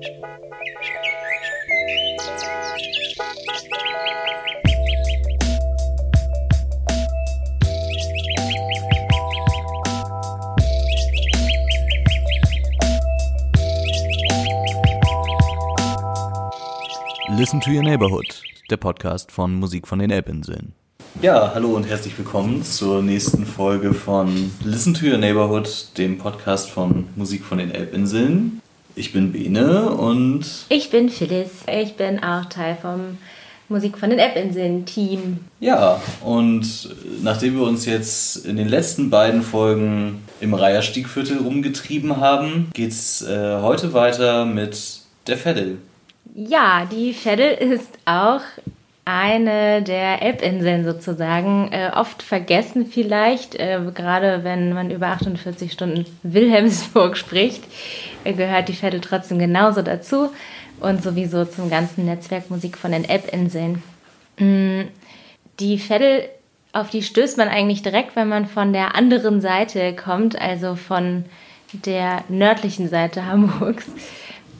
Listen to Your Neighborhood, der Podcast von Musik von den Elbinseln. Ja, hallo und herzlich willkommen zur nächsten Folge von Listen to Your Neighborhood, dem Podcast von Musik von den Elbinseln. Ich bin Bene und. Ich bin Phyllis. Ich bin auch Teil vom Musik von den Elbinseln-Team. Ja, und nachdem wir uns jetzt in den letzten beiden Folgen im Reiherstiegviertel rumgetrieben haben, geht's äh, heute weiter mit der Veddel. Ja, die Veddel ist auch eine der Elbinseln sozusagen. Äh, oft vergessen vielleicht, äh, gerade wenn man über 48 Stunden Wilhelmsburg spricht, äh, gehört die Veddel trotzdem genauso dazu und sowieso zum ganzen Netzwerk Musik von den Elbinseln. Mm, die Veddel, auf die stößt man eigentlich direkt, wenn man von der anderen Seite kommt, also von der nördlichen Seite Hamburgs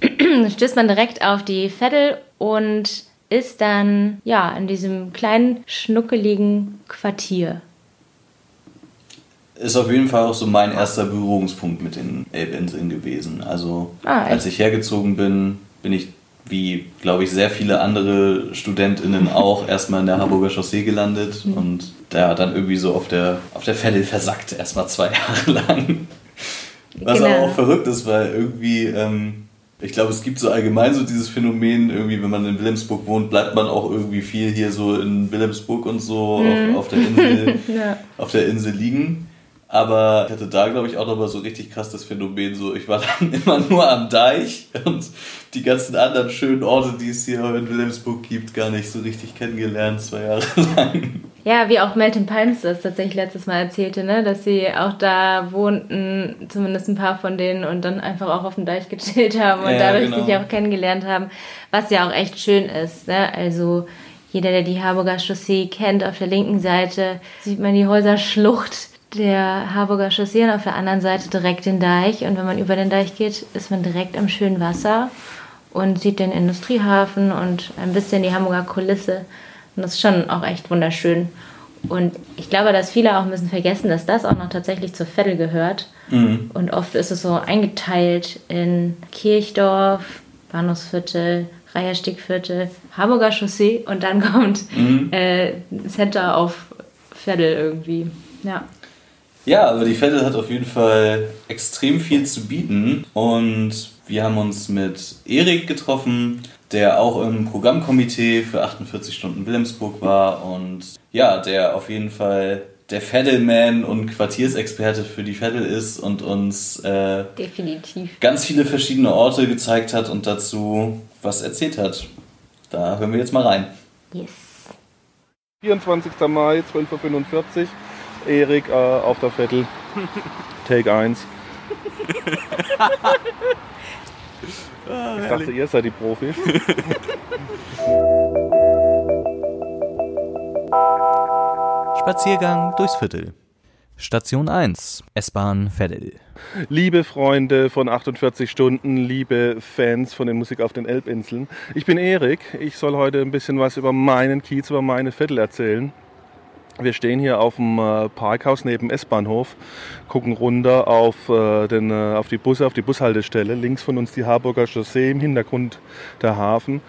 stößt man direkt auf die Veddel und ist dann ja in diesem kleinen schnuckeligen Quartier. Ist auf jeden Fall auch so mein erster Berührungspunkt mit den Elbinseln gewesen. Also ah, als ich hergezogen bin, bin ich wie, glaube ich, sehr viele andere StudentInnen auch erstmal in der Harburger Chaussee gelandet mhm. und da dann irgendwie so auf der, auf der Veddel versackt, erstmal zwei Jahre lang. Was genau. aber auch verrückt ist, weil irgendwie ähm, ich glaube, es gibt so allgemein so dieses Phänomen, irgendwie, wenn man in Wilhelmsburg wohnt, bleibt man auch irgendwie viel hier so in Wilhelmsburg und so mhm. auf, auf, der Insel, ja. auf der Insel liegen. Aber ich hatte da, glaube ich, auch nochmal so richtig krass das Phänomen, so ich war dann immer nur am Deich und die ganzen anderen schönen Orte, die es hier in Wilhelmsburg gibt, gar nicht so richtig kennengelernt, zwei Jahre lang. Ja, wie auch Melton Palms das tatsächlich letztes Mal erzählte, ne? dass sie auch da wohnten, zumindest ein paar von denen, und dann einfach auch auf dem Deich gechillt haben und ja, dadurch genau. sich auch kennengelernt haben, was ja auch echt schön ist. Ne? Also jeder, der die Harburger Chaussee kennt, auf der linken Seite sieht man die Häuserschlucht der Harburger Chaussee und auf der anderen Seite direkt den Deich. Und wenn man über den Deich geht, ist man direkt am schönen Wasser und sieht den Industriehafen und ein bisschen die Hamburger Kulisse. Und das ist schon auch echt wunderschön. Und ich glaube, dass viele auch müssen vergessen, dass das auch noch tatsächlich zur Veddel gehört. Mhm. Und oft ist es so eingeteilt in Kirchdorf, Bahnhofsviertel, Reiherstiegviertel, Hamburger Chaussee und dann kommt mhm. äh, Center auf Veddel irgendwie. Ja. Ja, aber die Vettel hat auf jeden Fall extrem viel zu bieten und wir haben uns mit Erik getroffen, der auch im Programmkomitee für 48 Stunden Wilhelmsburg war und ja, der auf jeden Fall der Feddelman und Quartiersexperte für die Veddel ist und uns äh, definitiv ganz viele verschiedene Orte gezeigt hat und dazu was erzählt hat. Da hören wir jetzt mal rein. Yes. 24. Mai, 12.45 Uhr. Erik äh, auf der Vettel. Take 1. ich dachte, ihr seid die Profis. Spaziergang durchs Viertel. Station 1, S-Bahn Veddel. Liebe Freunde von 48 Stunden, liebe Fans von der Musik auf den Elbinseln. Ich bin Erik. Ich soll heute ein bisschen was über meinen Kiez, über meine Veddel erzählen. Wir stehen hier auf dem äh, Parkhaus neben S-Bahnhof, gucken runter auf, äh, den, äh, auf die Busse, auf die Bushaltestelle. Links von uns die Harburger Chaussee, im Hintergrund der Hafen.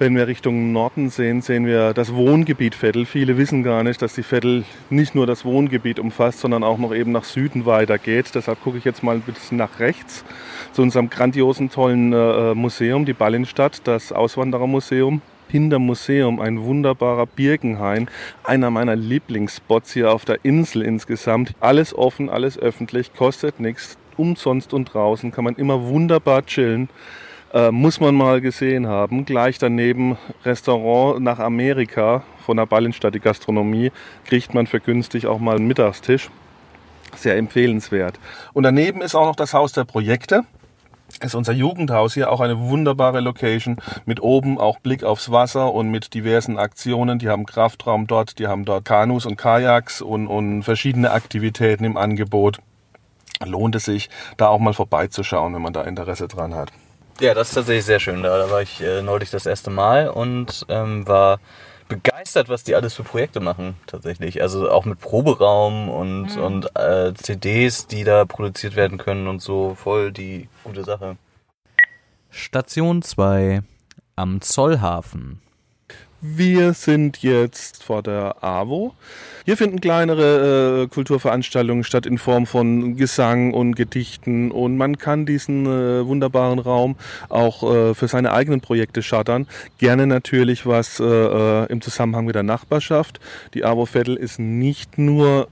Wenn wir Richtung Norden sehen, sehen wir das Wohngebiet Vettel. Viele wissen gar nicht, dass die Vettel nicht nur das Wohngebiet umfasst, sondern auch noch eben nach Süden weitergeht. Deshalb gucke ich jetzt mal ein bisschen nach rechts zu unserem grandiosen, tollen Museum, die Ballinstadt, das Auswanderermuseum hinterm Museum ein wunderbarer Birkenhain, einer meiner Lieblingsspots hier auf der Insel insgesamt. Alles offen, alles öffentlich, kostet nichts, umsonst und draußen kann man immer wunderbar chillen. Äh, muss man mal gesehen haben. Gleich daneben Restaurant nach Amerika von der Ballenstadt, die Gastronomie, kriegt man für günstig auch mal einen Mittagstisch. Sehr empfehlenswert. Und daneben ist auch noch das Haus der Projekte ist unser Jugendhaus hier auch eine wunderbare Location mit oben auch Blick aufs Wasser und mit diversen Aktionen. Die haben Kraftraum dort, die haben dort Kanus und Kajaks und, und verschiedene Aktivitäten im Angebot. Lohnt es sich, da auch mal vorbeizuschauen, wenn man da Interesse dran hat. Ja, das ist tatsächlich sehr schön. Da, war ich äh, neulich das erste Mal und ähm, war begeistert, was die alles für Projekte machen, tatsächlich. Also auch mit Proberaum und, mhm. und äh, CDs, die da produziert werden können und so. Voll die gute Sache. Station 2 am Zollhafen. Wir sind jetzt vor der AWO. Hier finden kleinere äh, Kulturveranstaltungen statt in Form von Gesang und Gedichten und man kann diesen äh, wunderbaren Raum auch äh, für seine eigenen Projekte schattern. Gerne natürlich was äh, äh, im Zusammenhang mit der Nachbarschaft. Die AWO Vettel ist nicht nur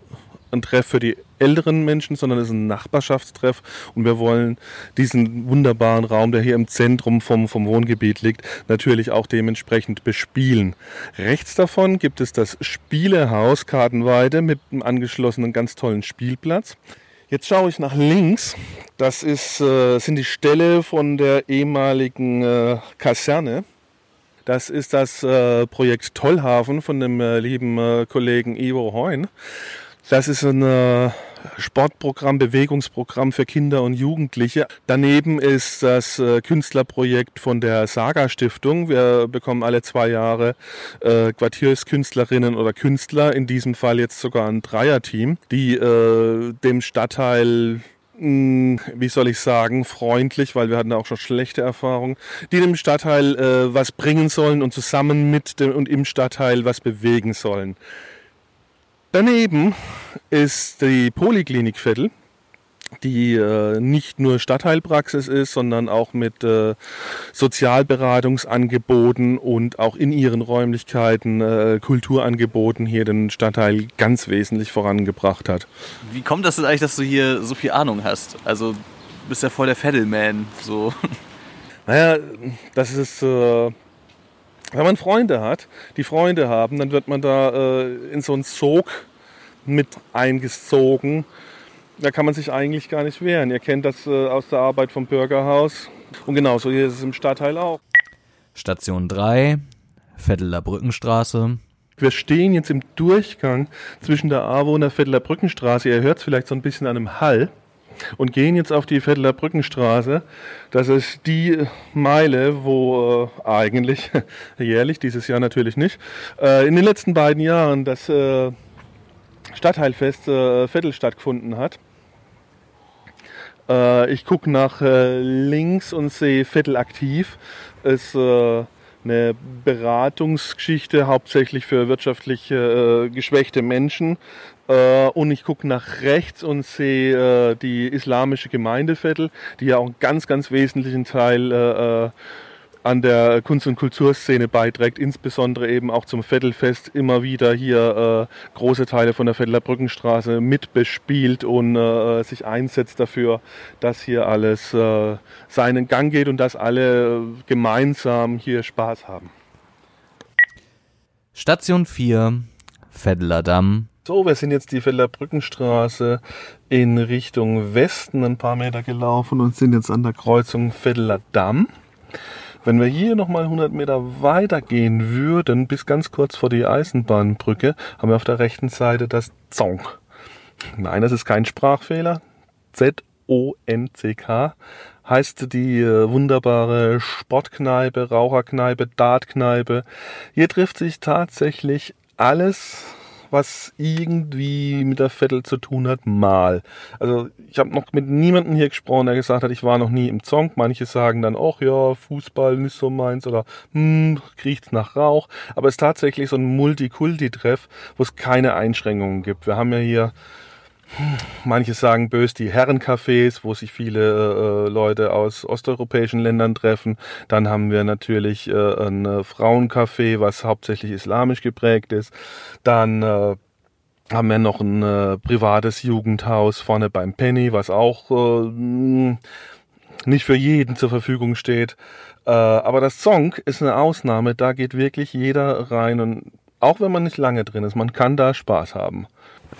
ein Treff für die älteren Menschen, sondern es ist ein Nachbarschaftstreff und wir wollen diesen wunderbaren Raum, der hier im Zentrum vom, vom Wohngebiet liegt, natürlich auch dementsprechend bespielen. Rechts davon gibt es das Spielehaus Kartenweide mit einem angeschlossenen ganz tollen Spielplatz. Jetzt schaue ich nach links. Das ist, äh, sind die Ställe von der ehemaligen äh, Kaserne. Das ist das äh, Projekt Tollhafen von dem äh, lieben äh, Kollegen Ivo Heun. Das ist ein äh, Sportprogramm, Bewegungsprogramm für Kinder und Jugendliche. Daneben ist das äh, Künstlerprojekt von der Saga Stiftung. Wir bekommen alle zwei Jahre äh, Quartierskünstlerinnen oder Künstler, in diesem Fall jetzt sogar ein Dreierteam, die dem Stadtteil hm, wie soll ich sagen, freundlich, weil wir hatten auch schon schlechte Erfahrungen, die dem Stadtteil äh, was bringen sollen und zusammen mit dem und im Stadtteil was bewegen sollen. Daneben ist die Poliklinik Vettel, die äh, nicht nur Stadtteilpraxis ist, sondern auch mit äh, Sozialberatungsangeboten und auch in ihren Räumlichkeiten äh, Kulturangeboten hier den Stadtteil ganz wesentlich vorangebracht hat. Wie kommt das denn eigentlich, dass du hier so viel Ahnung hast? Also du bist ja voll der Vettelman. So. Naja, das ist äh, wenn man Freunde hat, die Freunde haben, dann wird man da äh, in so einen Sog mit eingezogen. Da kann man sich eigentlich gar nicht wehren. Ihr kennt das äh, aus der Arbeit vom Bürgerhaus. Und genauso hier ist es im Stadtteil auch. Station 3, Vetteler Brückenstraße. Wir stehen jetzt im Durchgang zwischen der AWO und der Vetteler Brückenstraße. Ihr hört es vielleicht so ein bisschen an einem Hall und gehen jetzt auf die Vetteler Brückenstraße. Das ist die Meile, wo äh, eigentlich jährlich, dieses Jahr natürlich nicht, äh, in den letzten beiden Jahren das äh, Stadtteilfest äh, Vettel stattgefunden hat. Ich gucke nach links und sehe Vettel aktiv. Es eine Beratungsgeschichte hauptsächlich für wirtschaftlich äh, geschwächte Menschen. Äh, und ich gucke nach rechts und sehe äh, die islamische Gemeindeviertel, die ja auch einen ganz, ganz wesentlichen Teil äh, äh, an der Kunst- und Kulturszene beiträgt, insbesondere eben auch zum Vettelfest immer wieder hier äh, große Teile von der Vetteler Brückenstraße mitbespielt und äh, sich einsetzt dafür, dass hier alles äh, seinen Gang geht und dass alle gemeinsam hier Spaß haben. Station 4, Vetteler Damm, so, wir sind jetzt die Feller Brückenstraße in Richtung Westen ein paar Meter gelaufen und sind jetzt an der Kreuzung Vetteler Damm. Wenn wir hier nochmal 100 Meter weiter gehen würden, bis ganz kurz vor die Eisenbahnbrücke, haben wir auf der rechten Seite das Zonk. Nein, das ist kein Sprachfehler. Z-O-N-C-K heißt die äh, wunderbare Sportkneipe, Raucherkneipe, Dartkneipe. Hier trifft sich tatsächlich alles, was irgendwie mit der Vettel zu tun hat, mal. Also ich habe noch mit niemandem hier gesprochen, der gesagt hat, ich war noch nie im Zonk. Manche sagen dann auch, ja, Fußball nicht so meins oder hm, kriecht's nach Rauch. Aber es ist tatsächlich so ein Multikulti-Treff, wo es keine Einschränkungen gibt. Wir haben ja hier Manche sagen bös die Herrencafés, wo sich viele äh, Leute aus osteuropäischen Ländern treffen. Dann haben wir natürlich äh, ein äh, Frauencafé, was hauptsächlich islamisch geprägt ist. Dann äh, haben wir noch ein äh, privates Jugendhaus vorne beim Penny, was auch äh, nicht für jeden zur Verfügung steht. Äh, aber das Song ist eine Ausnahme, da geht wirklich jeder rein und auch wenn man nicht lange drin ist, man kann da Spaß haben.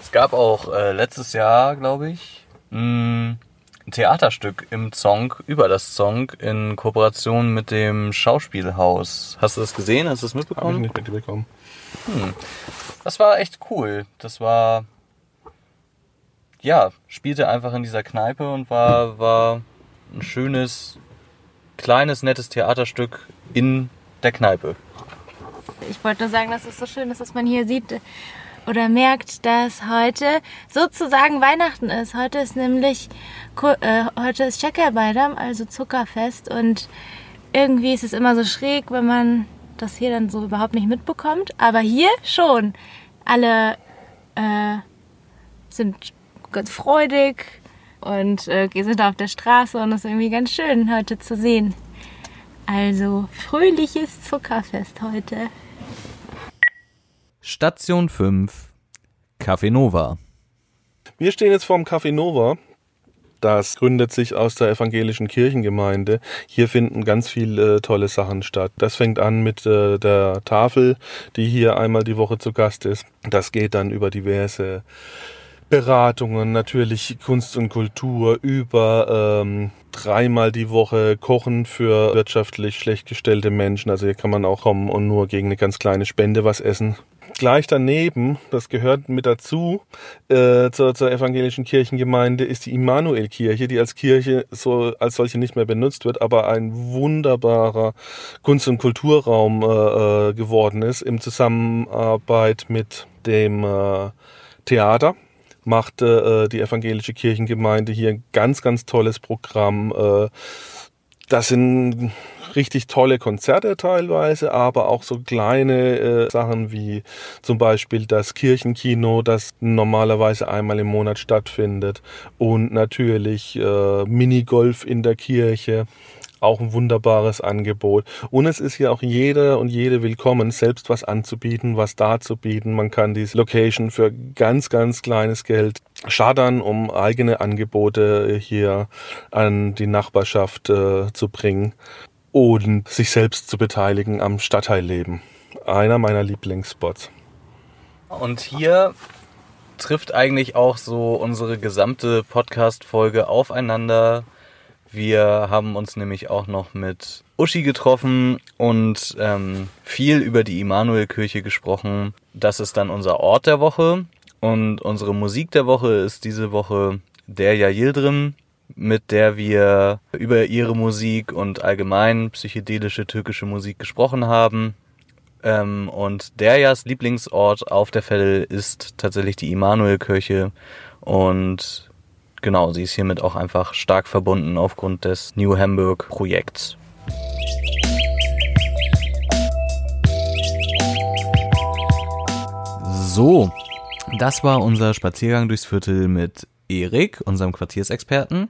Es gab auch äh, letztes Jahr, glaube ich, mm, ein Theaterstück im Song, über das Song, in Kooperation mit dem Schauspielhaus. Hast du das gesehen? Hast du das mitbekommen? Habe ich nicht mitbekommen. Hm. Das war echt cool. Das war, ja, spielte einfach in dieser Kneipe und war, war ein schönes, kleines, nettes Theaterstück in der Kneipe. Ich wollte nur sagen, dass es so schön ist, dass man hier sieht oder merkt, dass heute sozusagen Weihnachten ist. Heute ist nämlich äh, heute ist Şekerbayram, also Zuckerfest und irgendwie ist es immer so schräg, wenn man das hier dann so überhaupt nicht mitbekommt. Aber hier schon. Alle äh, sind ganz freudig und äh, sind auf der Straße und es ist irgendwie ganz schön heute zu sehen. Also fröhliches Zuckerfest heute. Station 5 Café Nova. Wir stehen jetzt vorm Café Nova. Das gründet sich aus der evangelischen Kirchengemeinde. Hier finden ganz viele äh, tolle Sachen statt. Das fängt an mit äh, der Tafel, die hier einmal die Woche zu Gast ist. Das geht dann über diverse Beratungen, natürlich Kunst und Kultur, über ähm, dreimal die Woche Kochen für wirtschaftlich schlecht gestellte Menschen. Also hier kann man auch kommen und nur gegen eine ganz kleine Spende was essen gleich daneben, das gehört mit dazu, äh, zur, zur, evangelischen Kirchengemeinde, ist die Immanuelkirche, die als Kirche so als solche nicht mehr benutzt wird, aber ein wunderbarer Kunst- und Kulturraum äh, äh geworden ist im Zusammenarbeit mit dem äh, Theater machte äh, die evangelische Kirchengemeinde hier ein ganz, ganz tolles Programm. Äh, das sind richtig tolle Konzerte teilweise, aber auch so kleine äh, Sachen wie zum Beispiel das Kirchenkino, das normalerweise einmal im Monat stattfindet. Und natürlich äh, Minigolf in der Kirche auch ein wunderbares Angebot. Und es ist hier auch jeder und jede willkommen, selbst was anzubieten, was darzubieten. Man kann diese Location für ganz, ganz kleines Geld schadern, um eigene Angebote hier an die Nachbarschaft äh, zu bringen und sich selbst zu beteiligen am Stadtteilleben. Einer meiner Lieblingsspots. Und hier trifft eigentlich auch so unsere gesamte Podcast-Folge aufeinander. Wir haben uns nämlich auch noch mit Uschi getroffen und ähm, viel über die Immanuelkirche gesprochen. Das ist dann unser Ort der Woche. Und unsere Musik der Woche ist diese Woche der Yildirim mit der wir über ihre Musik und allgemein psychedelische türkische Musik gesprochen haben. Ähm, und Derjas Lieblingsort auf der Veddel ist tatsächlich die Immanuelkirche. Und genau, sie ist hiermit auch einfach stark verbunden aufgrund des New Hamburg Projekts. So, das war unser Spaziergang durchs Viertel mit Erik, unserem Quartiersexperten.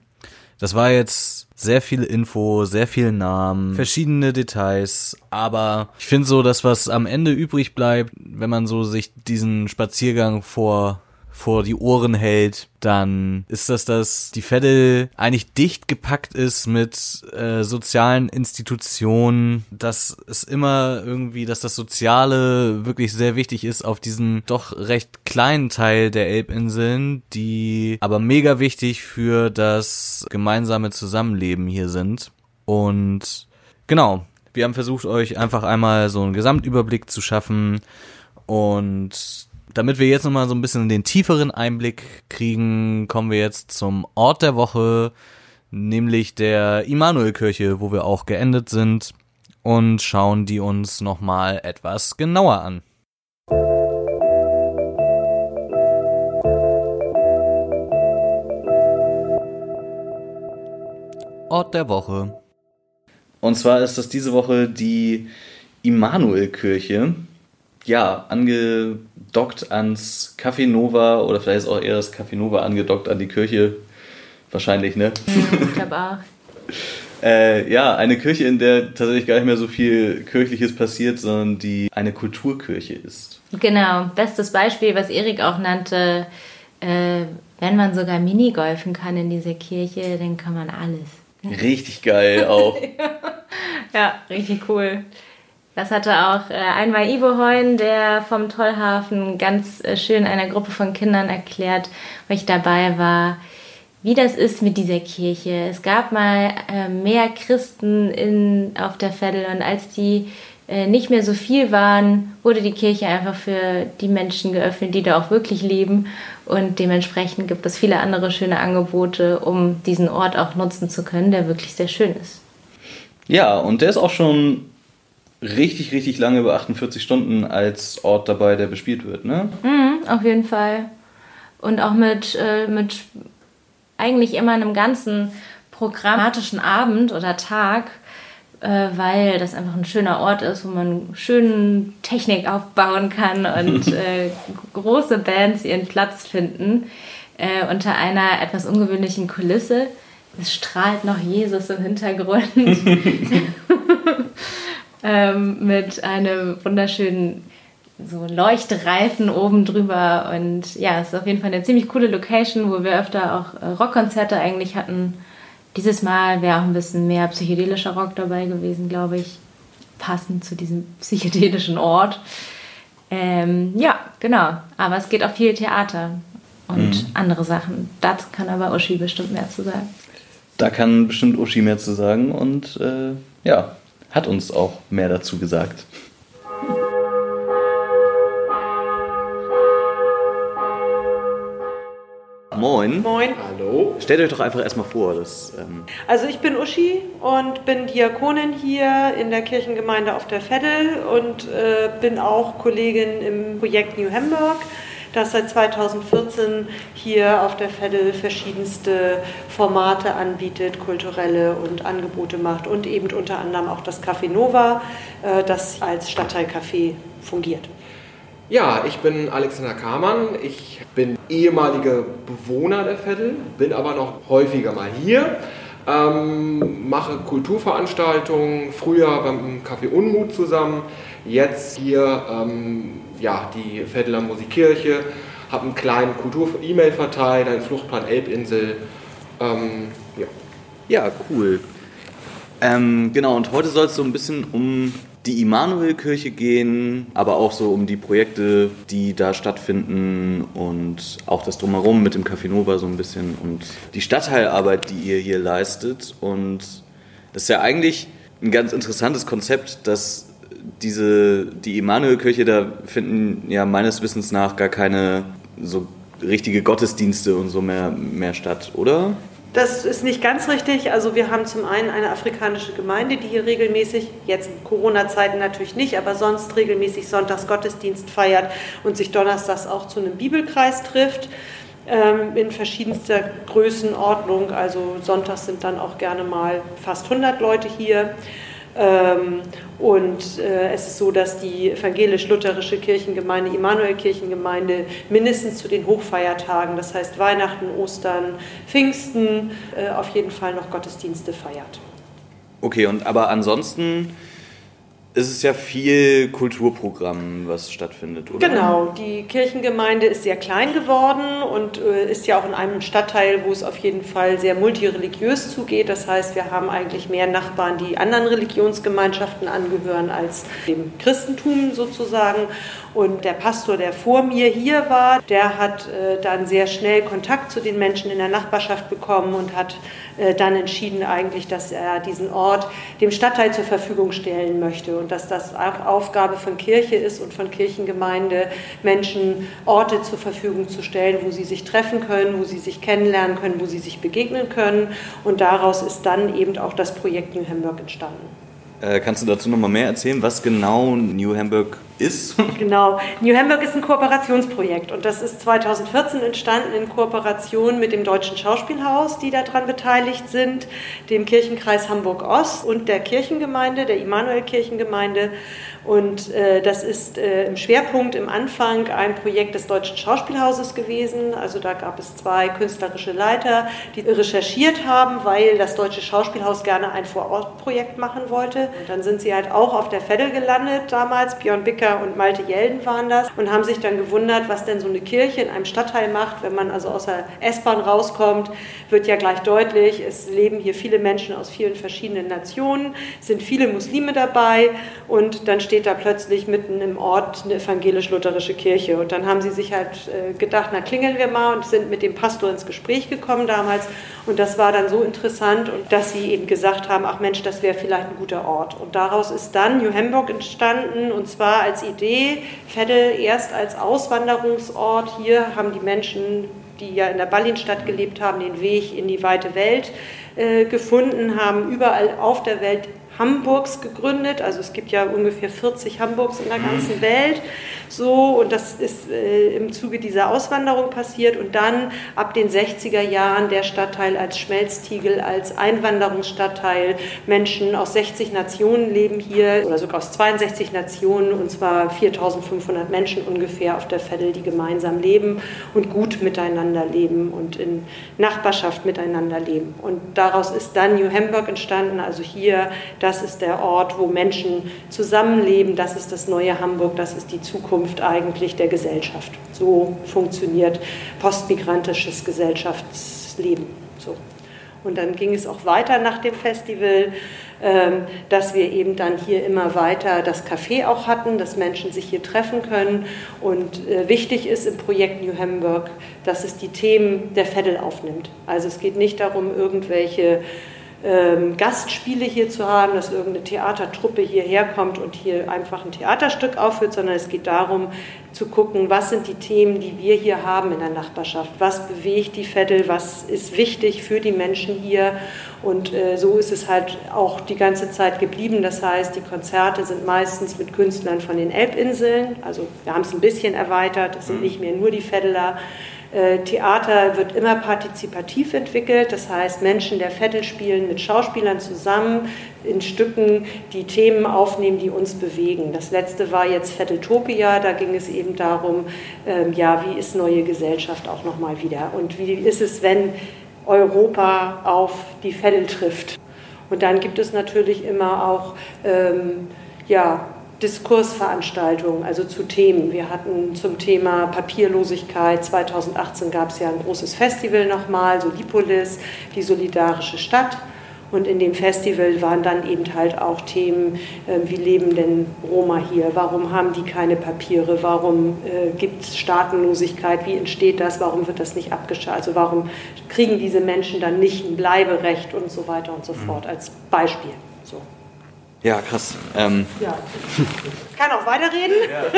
Das war jetzt sehr viel Info, sehr viel Namen, verschiedene Details, aber ich finde so, dass was am Ende übrig bleibt, wenn man so sich diesen Spaziergang vor vor die Ohren hält, dann ist das, dass die Veddel eigentlich dicht gepackt ist mit äh, sozialen Institutionen, dass es immer irgendwie, dass das Soziale wirklich sehr wichtig ist auf diesem doch recht kleinen Teil der Elbinseln, die aber mega wichtig für das gemeinsame Zusammenleben hier sind. Und genau, wir haben versucht, euch einfach einmal so einen Gesamtüberblick zu schaffen und damit wir jetzt nochmal so ein bisschen den tieferen Einblick kriegen, kommen wir jetzt zum Ort der Woche, nämlich der Immanuelkirche, wo wir auch geendet sind und schauen die uns nochmal etwas genauer an. Ort der Woche. Und zwar ist das diese Woche die Immanuelkirche ja, angedockt ans Café Nova oder vielleicht ist auch eher das Café Nova angedockt an die Kirche. Wahrscheinlich, ne? Ja, ich glaube auch. äh, ja, eine Kirche, in der tatsächlich gar nicht mehr so viel Kirchliches passiert, sondern die eine Kulturkirche ist. Genau, bestes Beispiel, was Erik auch nannte, äh, wenn man sogar Minigolfen kann in dieser Kirche, dann kann man alles. Richtig geil auch. ja, richtig cool. Das hatte auch äh, einmal Ivo Heun, der vom Tollhafen ganz äh, schön einer Gruppe von Kindern erklärt, wo ich dabei war, wie das ist mit dieser Kirche. Es gab mal äh, mehr Christen in, auf der Veddel und als die nicht mehr so viel waren, wurde die Kirche einfach für die Menschen geöffnet, die da auch wirklich leben. Und dementsprechend gibt es viele andere schöne Angebote, um diesen Ort auch nutzen zu können, der wirklich sehr schön ist. Ja, und der ist auch schon richtig, richtig lange über 48 Stunden als Ort dabei, der bespielt wird, ne? Mhm, auf jeden Fall. Und auch mit, äh, mit eigentlich immer einem ganzen programmatischen Abend oder Tag, äh, weil das einfach ein schöner Ort ist, wo man schön Technik aufbauen kann und äh, große Bands ihren Platz finden äh, unter einer etwas ungewöhnlichen Kulisse. Es strahlt noch Jesus im Hintergrund. ähm, mit einem wunderschönen so Leuchtreifen oben drüber. Und ja, es ist auf jeden Fall eine ziemlich coole Location, wo wir öfter auch äh, Rockkonzerte eigentlich hatten. Dieses Mal wäre auch ein bisschen mehr psychedelischer Rock dabei gewesen, glaube ich. Passend zu diesem psychedelischen Ort. Ähm, ja, genau. Aber es geht auch viel Theater und mhm. andere Sachen. Dazu kann aber Uschi bestimmt mehr zu sagen. Da kann bestimmt Uschi mehr zu sagen und äh, ja, hat uns auch mehr dazu gesagt. Moin. Moin. Hallo. Stellt euch doch einfach erstmal vor. Dass, ähm also ich bin Uschi und bin Diakonin hier in der Kirchengemeinde auf der Veddel und äh, bin auch Kollegin im Projekt New Hamburg das seit 2014 hier auf der Veddel verschiedenste Formate anbietet, kulturelle und Angebote macht und eben unter anderem auch das Café Nova, äh, das als Stadtteilcafé fungiert. Ja, ich bin Alexander Kamann. Ich bin ehemaliger Bewohner der Veddel, bin aber noch häufiger mal hier. Ähm, mache Kulturveranstaltungen, früher beim Café Unmut zusammen, jetzt hier ähm, ja, die Vetteler Musikkirche, habe einen kleinen Kultur-E-Mail-Verteiler, einen Fluchtplan Elbinsel. Ähm, ja. ja, cool. Ähm, genau, und heute soll es so ein bisschen um die Immanuelkirche gehen, aber auch so um die Projekte, die da stattfinden und auch das Drumherum mit dem Café Nova so ein bisschen und die Stadtteilarbeit, die ihr hier leistet. Und das ist ja eigentlich ein ganz interessantes Konzept, dass diese, die Immanuelkirche, da finden ja meines Wissens nach gar keine so richtige Gottesdienste und so mehr, mehr statt, oder? Das ist nicht ganz richtig. Also wir haben zum einen eine afrikanische Gemeinde, die hier regelmäßig, jetzt Corona-Zeiten natürlich nicht, aber sonst regelmäßig Sonntags Gottesdienst feiert und sich donnerstags auch zu einem Bibelkreis trifft ähm, in verschiedenster Größenordnung. Also sonntags sind dann auch gerne mal fast 100 Leute hier. Ähm, und äh, es ist so, dass die evangelisch-lutherische Kirchengemeinde, Immanuel-Kirchengemeinde mindestens zu den Hochfeiertagen, das heißt Weihnachten, Ostern, Pfingsten, äh, auf jeden Fall noch Gottesdienste feiert. Okay, und aber ansonsten ist es ja viel Kulturprogramm, was stattfindet, oder? Genau, die Kirchengemeinde ist sehr klein geworden und äh, ist ja auch in einem Stadtteil, wo es auf jeden Fall sehr multireligiös zugeht. Das heißt, wir haben eigentlich mehr Nachbarn, die anderen Religionsgemeinschaften angehören, als dem Christentum sozusagen. Und der Pastor, der vor mir hier war, der hat äh, dann sehr schnell Kontakt zu den Menschen in der Nachbarschaft bekommen und hat dann entschieden eigentlich, dass er diesen Ort dem Stadtteil zur Verfügung stellen möchte und dass das auch Aufgabe von Kirche ist und von Kirchengemeinde, Menschen Orte zur Verfügung zu stellen, wo sie sich treffen können, wo sie sich kennenlernen können, wo sie sich begegnen können. Und daraus ist dann eben auch das Projekt New Hamburg entstanden. Äh, kannst du dazu noch mal mehr erzählen, was genau New Hamburg ist? Genau, New Hamburg ist ein Kooperationsprojekt und das ist 2014 entstanden in Kooperation mit dem Deutschen Schauspielhaus, die daran beteiligt sind, dem Kirchenkreis Hamburg-Ost und der Kirchengemeinde, der Immanuel-Kirchengemeinde. Und äh, das ist äh, im Schwerpunkt im Anfang ein Projekt des Deutschen Schauspielhauses gewesen. Also da gab es zwei künstlerische Leiter, die recherchiert haben, weil das Deutsche Schauspielhaus gerne ein Vorortprojekt machen wollte. Und dann sind sie halt auch auf der Veddel gelandet damals. Björn Bicker und Malte Jelden waren das und haben sich dann gewundert, was denn so eine Kirche in einem Stadtteil macht. Wenn man also aus der S-Bahn rauskommt, wird ja gleich deutlich, es leben hier viele Menschen aus vielen verschiedenen Nationen, sind viele Muslime dabei und dann steht steht da plötzlich mitten im Ort eine evangelisch-lutherische Kirche. Und dann haben sie sich halt äh, gedacht, na klingeln wir mal und sind mit dem Pastor ins Gespräch gekommen damals. Und das war dann so interessant, dass sie eben gesagt haben, ach Mensch, das wäre vielleicht ein guter Ort. Und daraus ist dann New Hamburg entstanden und zwar als Idee, Veddel erst als Auswanderungsort. Hier haben die Menschen die ja in der Ballinstadt gelebt haben, den Weg in die weite Welt äh, gefunden, haben überall auf der Welt Hamburgs gegründet. Also es gibt ja ungefähr 40 Hamburgs in der ganzen mhm. Welt. So, und das ist äh, im Zuge dieser Auswanderung passiert. Und dann ab den 60er Jahren der Stadtteil als Schmelztiegel, als Einwanderungsstadtteil. Menschen aus 60 Nationen leben hier oder sogar aus 62 Nationen und zwar 4500 Menschen ungefähr auf der Veddel, die gemeinsam leben und gut miteinander leben und in Nachbarschaft miteinander leben. Und daraus ist dann New Hamburg entstanden, also hier, das ist der Ort, wo Menschen zusammenleben, das ist das neue Hamburg, das ist die Zukunft eigentlich der Gesellschaft. So funktioniert postmigrantisches Gesellschaftsleben. So. Und dann ging es auch weiter nach dem Festival, ähm, dass wir eben dann hier immer weiter das Café auch hatten, dass Menschen sich hier treffen können. Und äh, wichtig ist im Projekt New Hamburg, dass es die Themen der Veddel aufnimmt. Also es geht nicht darum, irgendwelche Gastspiele hier zu haben, dass irgendeine Theatertruppe hierher kommt und hier einfach ein Theaterstück aufführt, sondern es geht darum zu gucken, was sind die Themen, die wir hier haben in der Nachbarschaft, was bewegt die Vettel, was ist wichtig für die Menschen hier? Und äh, so ist es halt auch die ganze Zeit geblieben. Das heißt, die Konzerte sind meistens mit Künstlern von den Elbinseln, also wir haben es ein bisschen erweitert, es sind mhm. nicht mehr nur die Vetteler, Theater wird immer partizipativ entwickelt, das heißt Menschen der Vettel spielen mit Schauspielern zusammen in Stücken, die Themen aufnehmen, die uns bewegen. Das letzte war jetzt Vetteltopia, da ging es eben darum, ähm, ja, wie ist neue Gesellschaft auch nochmal wieder und wie ist es, wenn Europa auf die Vettel trifft. Und dann gibt es natürlich immer auch ähm, ja, Diskursveranstaltungen, also zu Themen. Wir hatten zum Thema Papierlosigkeit, 2018 gab es ja ein großes Festival nochmal, Solipolis, die solidarische Stadt. Und in dem Festival waren dann eben halt auch Themen, äh, wie leben denn Roma hier? Warum haben die keine Papiere? Warum äh, gibt es Staatenlosigkeit? Wie entsteht das? Warum wird das nicht abgeschafft? Also warum kriegen diese Menschen dann nicht ein Bleiberecht und so weiter und so mhm. fort als Beispiel? Ja, krass. Ähm. Ja. Kann auch weiterreden. Ja.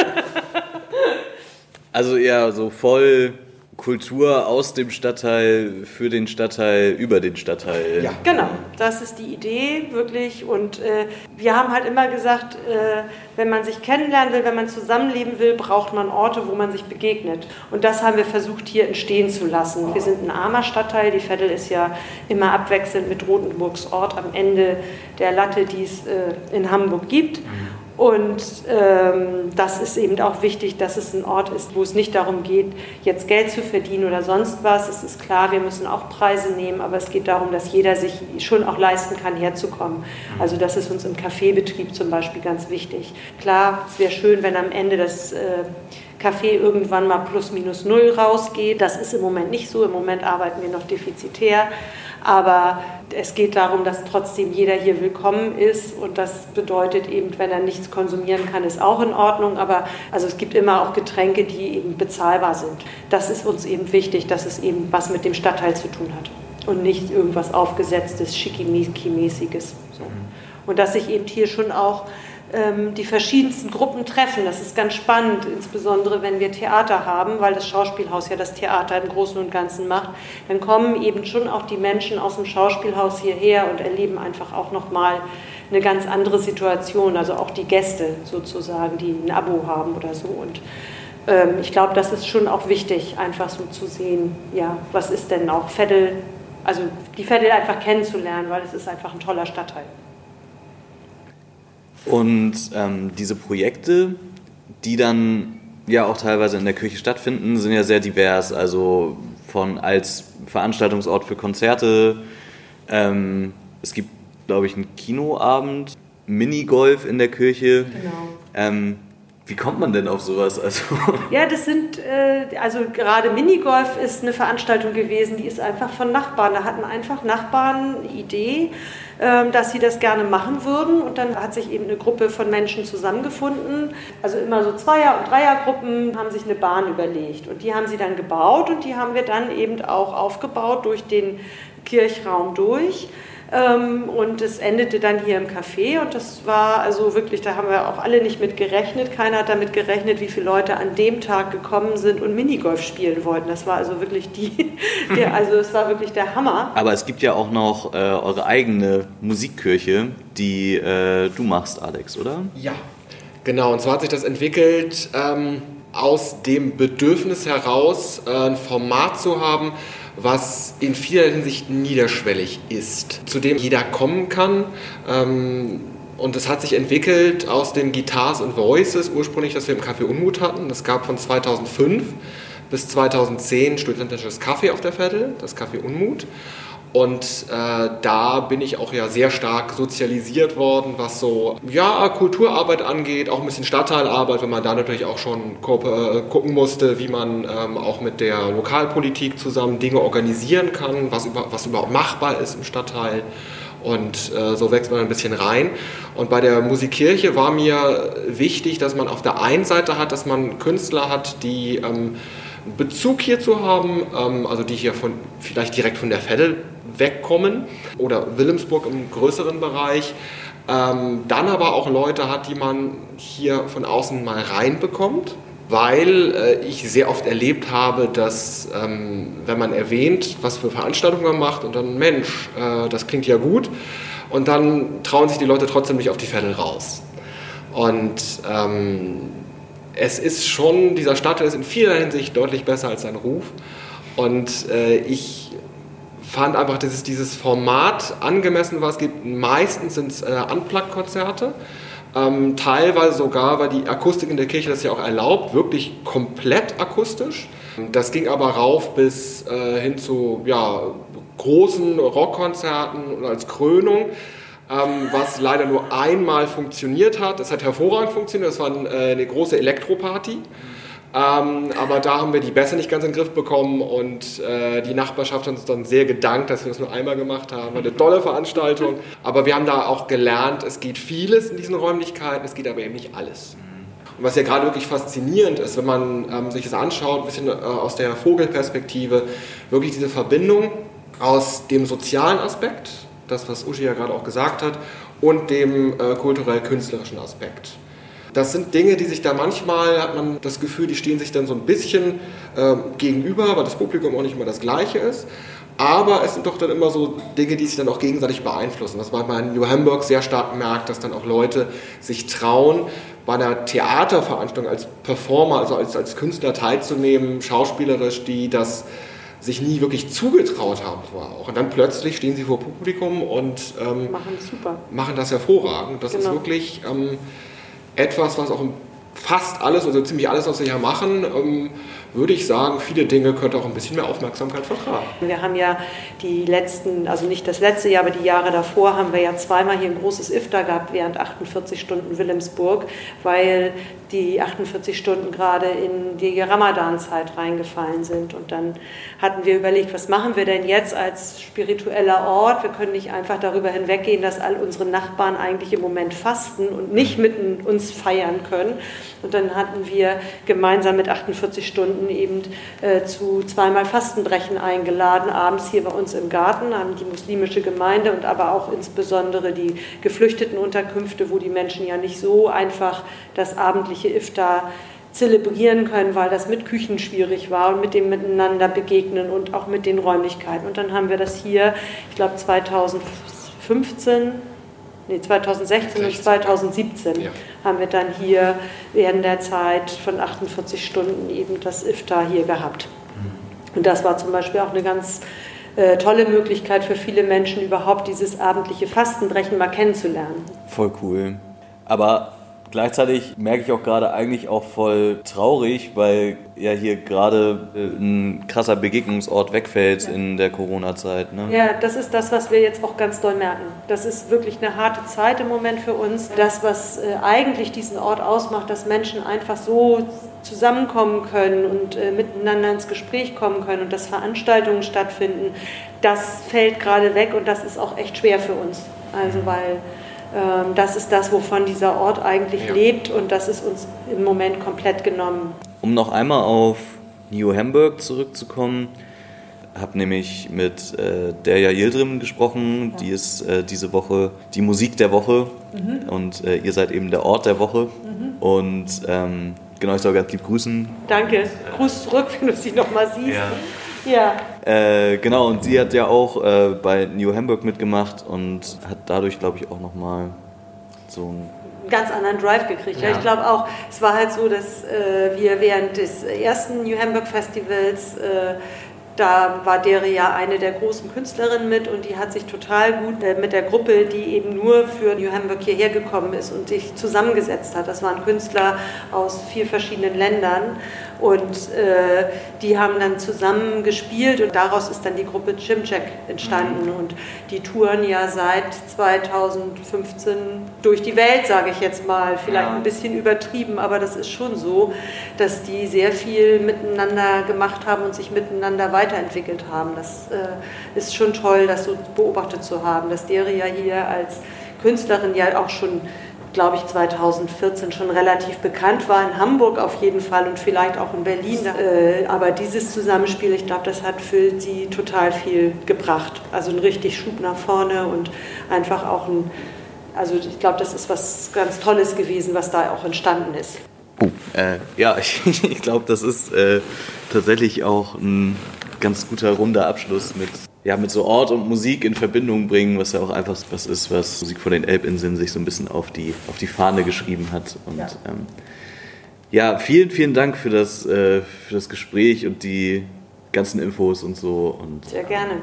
Also ja, so voll Kultur aus dem Stadtteil für den Stadtteil über den Stadtteil. Ja, genau. Das ist die Idee wirklich. Und äh, wir haben halt immer gesagt, äh, wenn man sich kennenlernen will, wenn man zusammenleben will, braucht man Orte, wo man sich begegnet. Und das haben wir versucht hier entstehen zu lassen. Wir sind ein armer Stadtteil. Die Veddel ist ja immer abwechselnd mit Rotenburgs Ort am Ende der Latte, die es äh, in Hamburg gibt. Mhm. Und ähm, das ist eben auch wichtig, dass es ein Ort ist, wo es nicht darum geht, jetzt Geld zu verdienen oder sonst was. Es ist klar, wir müssen auch Preise nehmen, aber es geht darum, dass jeder sich schon auch leisten kann, herzukommen. Also das ist uns im Kaffeebetrieb zum Beispiel ganz wichtig. Klar, es wäre schön, wenn am Ende das äh, Kaffee irgendwann mal plus minus null rausgeht. Das ist im Moment nicht so. Im Moment arbeiten wir noch defizitär. Aber es geht darum, dass trotzdem jeder hier willkommen ist und das bedeutet eben, wenn er nichts konsumieren kann, ist auch in Ordnung. Aber also es gibt immer auch Getränke, die eben bezahlbar sind. Das ist uns eben wichtig, dass es eben was mit dem Stadtteil zu tun hat und nicht irgendwas aufgesetztes, schickimicki-mäßiges. So. Und dass sich eben hier schon auch die verschiedensten Gruppen treffen. Das ist ganz spannend, insbesondere wenn wir Theater haben, weil das Schauspielhaus ja das Theater im Großen und Ganzen macht. Dann kommen eben schon auch die Menschen aus dem Schauspielhaus hierher und erleben einfach auch nochmal eine ganz andere Situation. Also auch die Gäste sozusagen, die ein Abo haben oder so. Und ähm, ich glaube, das ist schon auch wichtig, einfach so zu sehen, ja, was ist denn auch Veddel, also die Veddel einfach kennenzulernen, weil es ist einfach ein toller Stadtteil. Und ähm, diese Projekte, die dann ja auch teilweise in der Kirche stattfinden, sind ja sehr divers. Also von als Veranstaltungsort für Konzerte. Ähm, es gibt, glaube ich, einen Kinoabend, Minigolf in der Kirche. Genau. Ähm, wie kommt man denn auf sowas? Also ja, das sind, äh, also gerade Minigolf ist eine Veranstaltung gewesen, die ist einfach von Nachbarn. Da hatten einfach Nachbarn eine Idee, äh, dass sie das gerne machen würden. Und dann hat sich eben eine Gruppe von Menschen zusammengefunden. Also immer so Zweier- und Dreiergruppen haben sich eine Bahn überlegt. Und die haben sie dann gebaut und die haben wir dann eben auch aufgebaut durch den Kirchraum durch. Ähm, und es endete dann hier im Café und das war also wirklich, da haben wir auch alle nicht mit gerechnet. Keiner hat damit gerechnet, wie viele Leute an dem Tag gekommen sind und Minigolf spielen wollten. Das war also wirklich die, der, also es war wirklich der Hammer. Aber es gibt ja auch noch äh, eure eigene Musikkirche, die äh, du machst, Alex, oder? Ja, genau. Und zwar hat sich das entwickelt ähm, aus dem Bedürfnis heraus, äh, ein Format zu haben, was in vieler Hinsicht niederschwellig ist, zu dem jeder kommen kann. Ähm, und es hat sich entwickelt aus den Guitars und Voices, ursprünglich, das wir im Café Unmut hatten. Das gab von 2005 bis 2010 studentisches Kaffee auf der Vettel, das Café Unmut. Und äh, da bin ich auch ja sehr stark sozialisiert worden, was so ja, Kulturarbeit angeht, auch ein bisschen Stadtteilarbeit, wenn man da natürlich auch schon äh, gucken musste, wie man ähm, auch mit der Lokalpolitik zusammen Dinge organisieren kann, was, über, was überhaupt machbar ist im Stadtteil. Und äh, so wächst man ein bisschen rein. Und bei der Musikkirche war mir wichtig, dass man auf der einen Seite hat, dass man Künstler hat, die ähm, Bezug hierzu haben, ähm, also die hier von, vielleicht direkt von der Veddel wegkommen oder Wilhelmsburg im größeren Bereich. Ähm, dann aber auch Leute hat, die man hier von außen mal reinbekommt, weil äh, ich sehr oft erlebt habe, dass ähm, wenn man erwähnt, was für Veranstaltungen man macht und dann, Mensch, äh, das klingt ja gut, und dann trauen sich die Leute trotzdem nicht auf die Vettel raus. Und ähm, es ist schon, dieser Stadtteil ist in vieler Hinsicht deutlich besser als sein Ruf. Und äh, ich fand einfach, dass es dieses Format angemessen war. Es gibt meistens sind es äh, Unplugged-Konzerte. Ähm, teilweise sogar, weil die Akustik in der Kirche das ja auch erlaubt, wirklich komplett akustisch. Das ging aber rauf bis äh, hin zu ja, großen Rockkonzerten als Krönung. Ähm, was leider nur einmal funktioniert hat. Es hat hervorragend funktioniert, das war äh, eine große Elektroparty. Ähm, aber da haben wir die Bässe nicht ganz in den Griff bekommen und äh, die Nachbarschaft hat uns dann sehr gedankt, dass wir das nur einmal gemacht haben. War eine tolle Veranstaltung. Aber wir haben da auch gelernt, es geht vieles in diesen Räumlichkeiten, es geht aber eben nicht alles. Und was ja gerade wirklich faszinierend ist, wenn man ähm, sich das anschaut, ein bisschen äh, aus der Vogelperspektive, wirklich diese Verbindung aus dem sozialen Aspekt, das was Uschi ja gerade auch gesagt hat, und dem äh, kulturell-künstlerischen Aspekt. Das sind Dinge, die sich da manchmal, hat man das Gefühl, die stehen sich dann so ein bisschen äh, gegenüber, weil das Publikum auch nicht immer das gleiche ist. Aber es sind doch dann immer so Dinge, die sich dann auch gegenseitig beeinflussen. Was man in New Hamburg sehr stark merkt, dass dann auch Leute sich trauen, bei einer Theaterveranstaltung als Performer, also als, als Künstler teilzunehmen, schauspielerisch, die das sich nie wirklich zugetraut haben vorher auch. Und dann plötzlich stehen sie vor Publikum und ähm, machen, machen, das hervorragend. Das genau. ist wirklich... Ähm, etwas, was auch fast alles, also ziemlich alles, was wir hier machen, ähm, würde ich sagen, viele Dinge könnte auch ein bisschen mehr Aufmerksamkeit vertragen. Wir haben ja die letzten, also nicht das letzte Jahr, aber die Jahre davor haben wir ja zweimal hier ein großes IFTA gehabt während 48 Stunden Wilhelmsburg, weil die 48 Stunden gerade in die Ramadan-Zeit reingefallen sind. Und dann hatten wir überlegt, was machen wir denn jetzt als spiritueller Ort? Wir können nicht einfach darüber hinweggehen, dass all unsere Nachbarn eigentlich im Moment fasten und nicht mit uns feiern können. Und dann hatten wir gemeinsam mit 48 Stunden eben äh, zu zweimal Fastenbrechen eingeladen, abends hier bei uns im Garten, haben die muslimische Gemeinde und aber auch insbesondere die Geflüchtetenunterkünfte, wo die Menschen ja nicht so einfach das abendliche Iftar zelebrieren können, weil das mit Küchen schwierig war und mit dem Miteinander begegnen und auch mit den Räumlichkeiten. Und dann haben wir das hier, ich glaube 2015 nee, 2016 und 2017 ja. haben wir dann hier während der Zeit von 48 Stunden eben das IFTA hier gehabt. Mhm. Und das war zum Beispiel auch eine ganz äh, tolle Möglichkeit für viele Menschen, überhaupt dieses abendliche Fastenbrechen mal kennenzulernen. Voll cool. Aber Gleichzeitig merke ich auch gerade eigentlich auch voll traurig, weil ja hier gerade äh, ein krasser Begegnungsort wegfällt ja. in der Corona-Zeit. Ne? Ja, das ist das, was wir jetzt auch ganz doll merken. Das ist wirklich eine harte Zeit im Moment für uns. Das, was äh, eigentlich diesen Ort ausmacht, dass Menschen einfach so zusammenkommen können und äh, miteinander ins Gespräch kommen können und dass Veranstaltungen stattfinden, das fällt gerade weg und das ist auch echt schwer für uns. Also weil ähm, das ist das, wovon dieser Ort eigentlich ja. lebt und das ist uns im Moment komplett genommen. Um noch einmal auf New Hamburg zurückzukommen, habe nämlich mit äh, Derja Yildirim gesprochen. Die ist äh, diese Woche die Musik der Woche mhm. und äh, ihr seid eben der Ort der Woche. Mhm. Und ähm, genau, ich soll ganz lieb grüßen. Danke. Gruß zurück, wenn du sie nochmal siehst. Ja. Ja. Äh, genau, und sie hat ja auch äh, bei New Hamburg mitgemacht und hat dadurch, glaube ich, auch nochmal so ein ganz anderen Drive gekriegt. Ja. Ich glaube auch, es war halt so, dass äh, wir während des ersten New Hamburg Festivals äh, da war Dere ja eine der großen Künstlerinnen mit und die hat sich total gut äh, mit der Gruppe, die eben nur für New Hamburg hierher gekommen ist und sich zusammengesetzt hat. Das waren Künstler aus vier verschiedenen Ländern und äh, die haben dann zusammen gespielt und daraus ist dann die Gruppe Chimcheck entstanden. Mhm. Und die touren ja seit 2015 durch die Welt, sage ich jetzt mal. Vielleicht ja. ein bisschen übertrieben, aber das ist schon so, dass die sehr viel miteinander gemacht haben und sich miteinander weiterentwickelt haben. Das äh, ist schon toll, das so beobachtet zu haben, dass Deria hier als Künstlerin ja auch schon glaube ich, 2014 schon relativ bekannt war, in Hamburg auf jeden Fall und vielleicht auch in Berlin. Äh, aber dieses Zusammenspiel, ich glaube, das hat für sie total viel gebracht. Also ein richtig Schub nach vorne und einfach auch ein, also ich glaube, das ist was ganz Tolles gewesen, was da auch entstanden ist. Oh, äh, ja, ich, ich glaube, das ist äh, tatsächlich auch ein ganz guter runder Abschluss mit ja, mit so Ort und Musik in Verbindung bringen, was ja auch einfach was ist, was Musik vor den Elbinseln sich so ein bisschen auf die, auf die Fahne geschrieben hat. Und ja, ähm, ja vielen, vielen Dank für das, äh, für das Gespräch und die ganzen Infos und so. Und, Sehr gerne.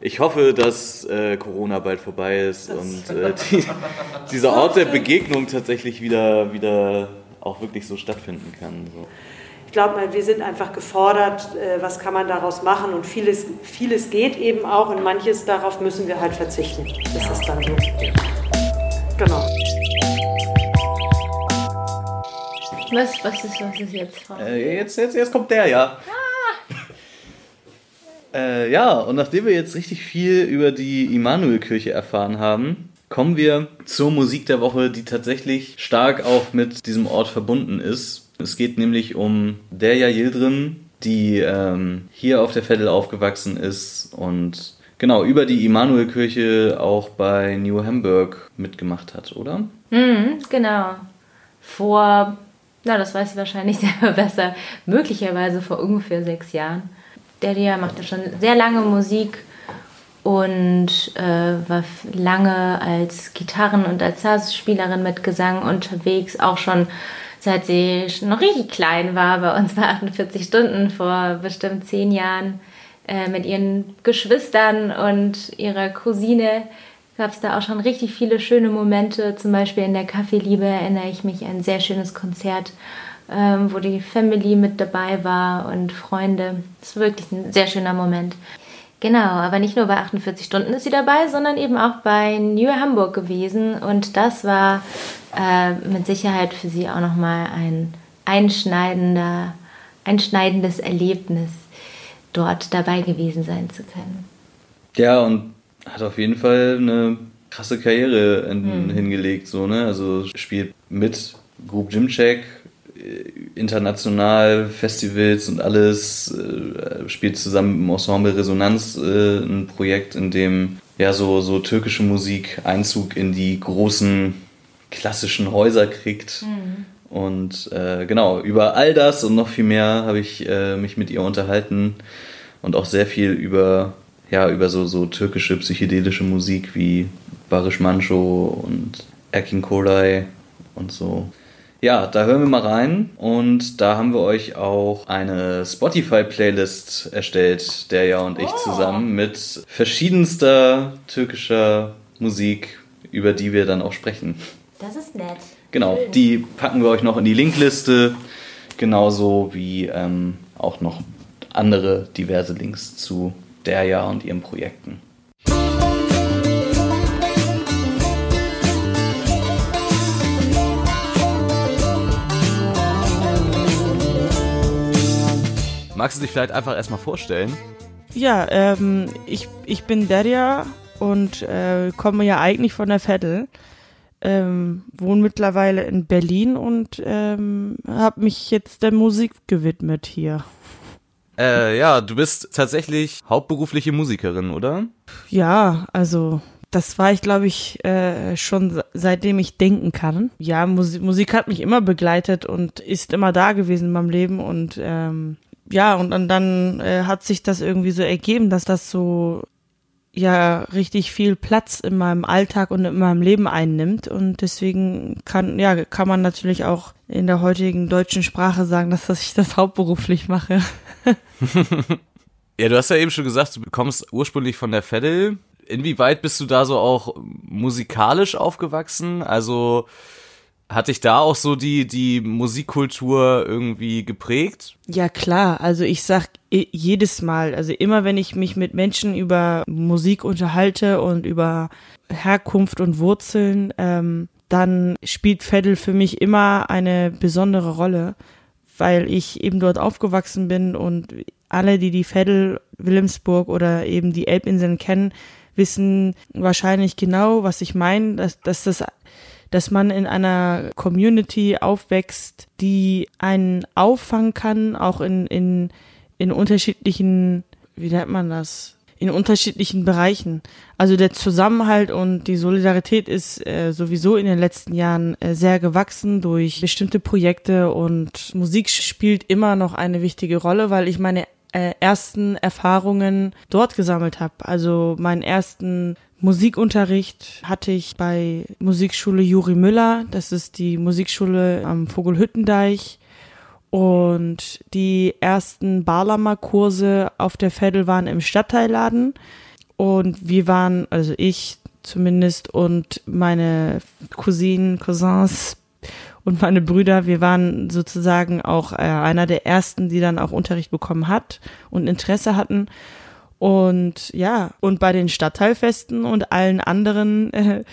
Ich hoffe, dass äh, Corona bald vorbei ist das und äh, die, dieser Ort der Begegnung tatsächlich wieder, wieder auch wirklich so stattfinden kann. So ich glaube, wir sind einfach gefordert, äh, was kann man daraus machen und vieles, vieles geht eben auch und manches darauf müssen wir halt verzichten. Das ist dann so. Genau. Was, was, ist, was ist jetzt? Äh, jetzt, jetzt? Jetzt kommt der, ja. Ah. Äh, ja, und nachdem wir jetzt richtig viel über die Immanuelkirche erfahren haben, kommen wir zur Musik der Woche, die tatsächlich stark auch mit diesem Ort verbunden ist. Es geht nämlich um Derja Yildirim, die ähm, hier auf der Veddel aufgewachsen ist und genau über die Immanuelkirche auch bei New Hamburg mitgemacht hat, oder? Mhm, genau. Vor, na, das weiß ich wahrscheinlich selber besser, möglicherweise vor ungefähr sechs Jahren. Derja machte schon sehr lange Musik und äh, war lange als Gitarren- und als Sassspielerin mit Gesang unterwegs, auch schon seit sie noch richtig klein war, bei uns bei 48 Stunden vor bestimmt zehn Jahren, äh, mit ihren Geschwistern und ihrer Cousine gab es da auch schon richtig viele schöne Momente. Zum Beispiel in der Kaffeeliebe erinnere ich mich an ein sehr schönes Konzert, ähm, wo die Family mit dabei war und Freunde. Das war wirklich ein sehr schöner Moment. Genau, aber nicht nur bei 48 Stunden ist sie dabei, sondern eben auch bei New Hamburg gewesen. Und das war äh, mit Sicherheit für sie auch nochmal ein einschneidender, einschneidendes Erlebnis, dort dabei gewesen sein zu können. Ja, und hat auf jeden Fall eine krasse Karriere hm. hingelegt, so, ne? Also spielt mit Group Gymcheck, äh, international Festivals und alles, äh, spielt zusammen mit dem Ensemble Resonanz äh, ein Projekt, in dem ja so, so türkische Musik Einzug in die großen klassischen Häuser kriegt. Mhm. Und äh, genau, über all das und noch viel mehr habe ich äh, mich mit ihr unterhalten und auch sehr viel über, ja, über so, so türkische psychedelische Musik wie Barish Mancho und Erkin Kolay und so. Ja, da hören wir mal rein und da haben wir euch auch eine Spotify-Playlist erstellt, der ja und ich oh. zusammen mit verschiedenster türkischer Musik, über die wir dann auch sprechen. Das ist nett. Genau, die packen wir euch noch in die Linkliste, genauso wie ähm, auch noch andere diverse Links zu der ja und ihren Projekten. Magst du dich vielleicht einfach erstmal vorstellen? Ja, ähm, ich, ich bin Derja und äh, komme ja eigentlich von der Vettel. Ähm, wohne mittlerweile in Berlin und ähm, habe mich jetzt der Musik gewidmet hier. Äh, ja, du bist tatsächlich hauptberufliche Musikerin, oder? Ja, also das war ich, glaube ich, äh, schon seitdem ich denken kann. Ja, Musik, Musik hat mich immer begleitet und ist immer da gewesen in meinem Leben und ähm, ja, und, und dann äh, hat sich das irgendwie so ergeben, dass das so ja richtig viel Platz in meinem Alltag und in meinem Leben einnimmt und deswegen kann ja kann man natürlich auch in der heutigen deutschen Sprache sagen, dass ich das hauptberuflich mache. ja, du hast ja eben schon gesagt, du kommst ursprünglich von der Veddel. Inwieweit bist du da so auch musikalisch aufgewachsen? Also hat dich da auch so die, die Musikkultur irgendwie geprägt? Ja, klar. Also ich sag jedes Mal, also immer wenn ich mich mit Menschen über Musik unterhalte und über Herkunft und Wurzeln, ähm, dann spielt Veddel für mich immer eine besondere Rolle, weil ich eben dort aufgewachsen bin und alle, die die Veddel, Wilhelmsburg oder eben die Elbinseln kennen, wissen wahrscheinlich genau, was ich meine, dass, dass das dass man in einer Community aufwächst, die einen auffangen kann, auch in, in, in unterschiedlichen, wie nennt man das? in unterschiedlichen Bereichen. Also der Zusammenhalt und die Solidarität ist äh, sowieso in den letzten Jahren äh, sehr gewachsen durch bestimmte Projekte und Musik spielt immer noch eine wichtige Rolle, weil ich meine äh, ersten Erfahrungen dort gesammelt habe. Also meinen ersten Musikunterricht hatte ich bei Musikschule Juri Müller. Das ist die Musikschule am Vogelhüttendeich. Und die ersten Barlamer-Kurse auf der Veddel waren im Stadtteilladen. Und wir waren, also ich zumindest und meine Cousinen, Cousins und meine Brüder, wir waren sozusagen auch äh, einer der ersten, die dann auch Unterricht bekommen hat und Interesse hatten. Und ja, und bei den Stadtteilfesten und allen anderen äh,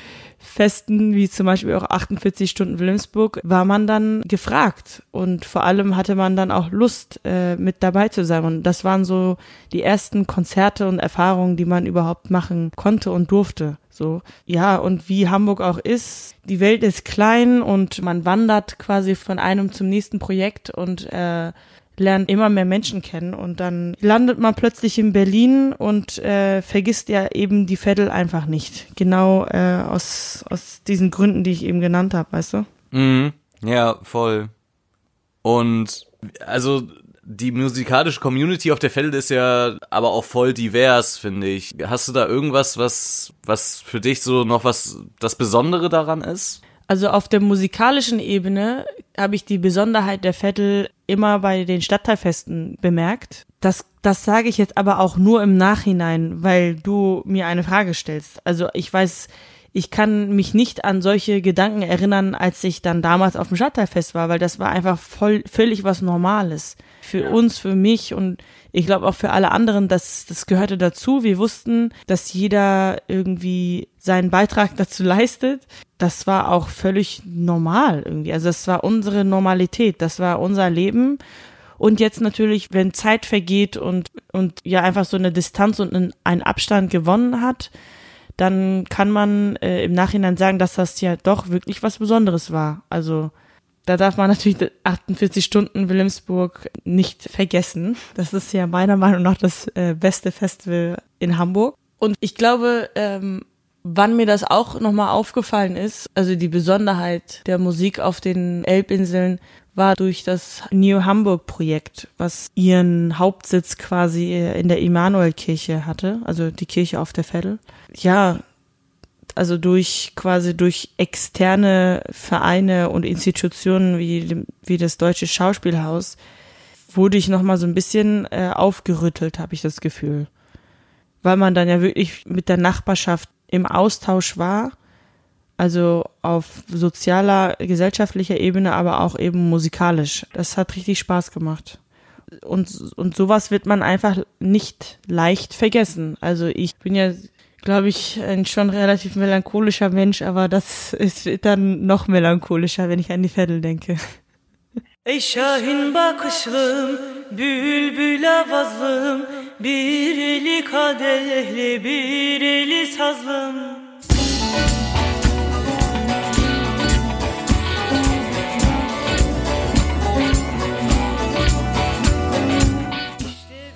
Festen, wie zum Beispiel auch 48 Stunden Wilhelmsburg, war man dann gefragt. Und vor allem hatte man dann auch Lust, äh, mit dabei zu sein. Und das waren so die ersten Konzerte und Erfahrungen, die man überhaupt machen konnte und durfte. So, ja, und wie Hamburg auch ist, die Welt ist klein und man wandert quasi von einem zum nächsten Projekt und äh, lernt immer mehr Menschen kennen und dann landet man plötzlich in Berlin und äh, vergisst ja eben die Veddel einfach nicht. Genau äh, aus, aus diesen Gründen, die ich eben genannt habe, weißt du? Mhm. Ja, voll. Und also die musikalische Community auf der Veddel ist ja aber auch voll divers, finde ich. Hast du da irgendwas, was, was für dich so noch was das Besondere daran ist? Also auf der musikalischen Ebene habe ich die Besonderheit der Vettel immer bei den Stadtteilfesten bemerkt. Das, das sage ich jetzt aber auch nur im Nachhinein, weil du mir eine Frage stellst. Also ich weiß, ich kann mich nicht an solche Gedanken erinnern, als ich dann damals auf dem Stadtteilfest war, weil das war einfach voll, völlig was Normales. Für uns, für mich und ich glaube auch für alle anderen, das, das gehörte dazu. Wir wussten, dass jeder irgendwie seinen Beitrag dazu leistet. Das war auch völlig normal irgendwie. Also das war unsere Normalität, das war unser Leben. Und jetzt natürlich, wenn Zeit vergeht und, und ja einfach so eine Distanz und einen Abstand gewonnen hat, dann kann man äh, im Nachhinein sagen, dass das ja doch wirklich was Besonderes war. Also da darf man natürlich 48 Stunden Wilhelmsburg nicht vergessen. Das ist ja meiner Meinung nach das äh, beste Festival in Hamburg. Und ich glaube, ähm, wann mir das auch nochmal aufgefallen ist, also die Besonderheit der Musik auf den Elbinseln war durch das New Hamburg Projekt, was ihren Hauptsitz quasi in der Immanuelkirche hatte, also die Kirche auf der Veddel. Ja, also durch quasi durch externe Vereine und Institutionen wie, wie das Deutsche Schauspielhaus wurde ich nochmal so ein bisschen äh, aufgerüttelt, habe ich das Gefühl. Weil man dann ja wirklich mit der Nachbarschaft im Austausch war, also auf sozialer, gesellschaftlicher Ebene, aber auch eben musikalisch. Das hat richtig Spaß gemacht. Und, und sowas wird man einfach nicht leicht vergessen. Also ich bin ja glaube ich, ein schon relativ melancholischer Mensch, aber das ist dann noch melancholischer, wenn ich an die Veddel denke. Ey Şahin bakışlım, bülbül avazlım, bir eli kadehli, bir eli sazlım.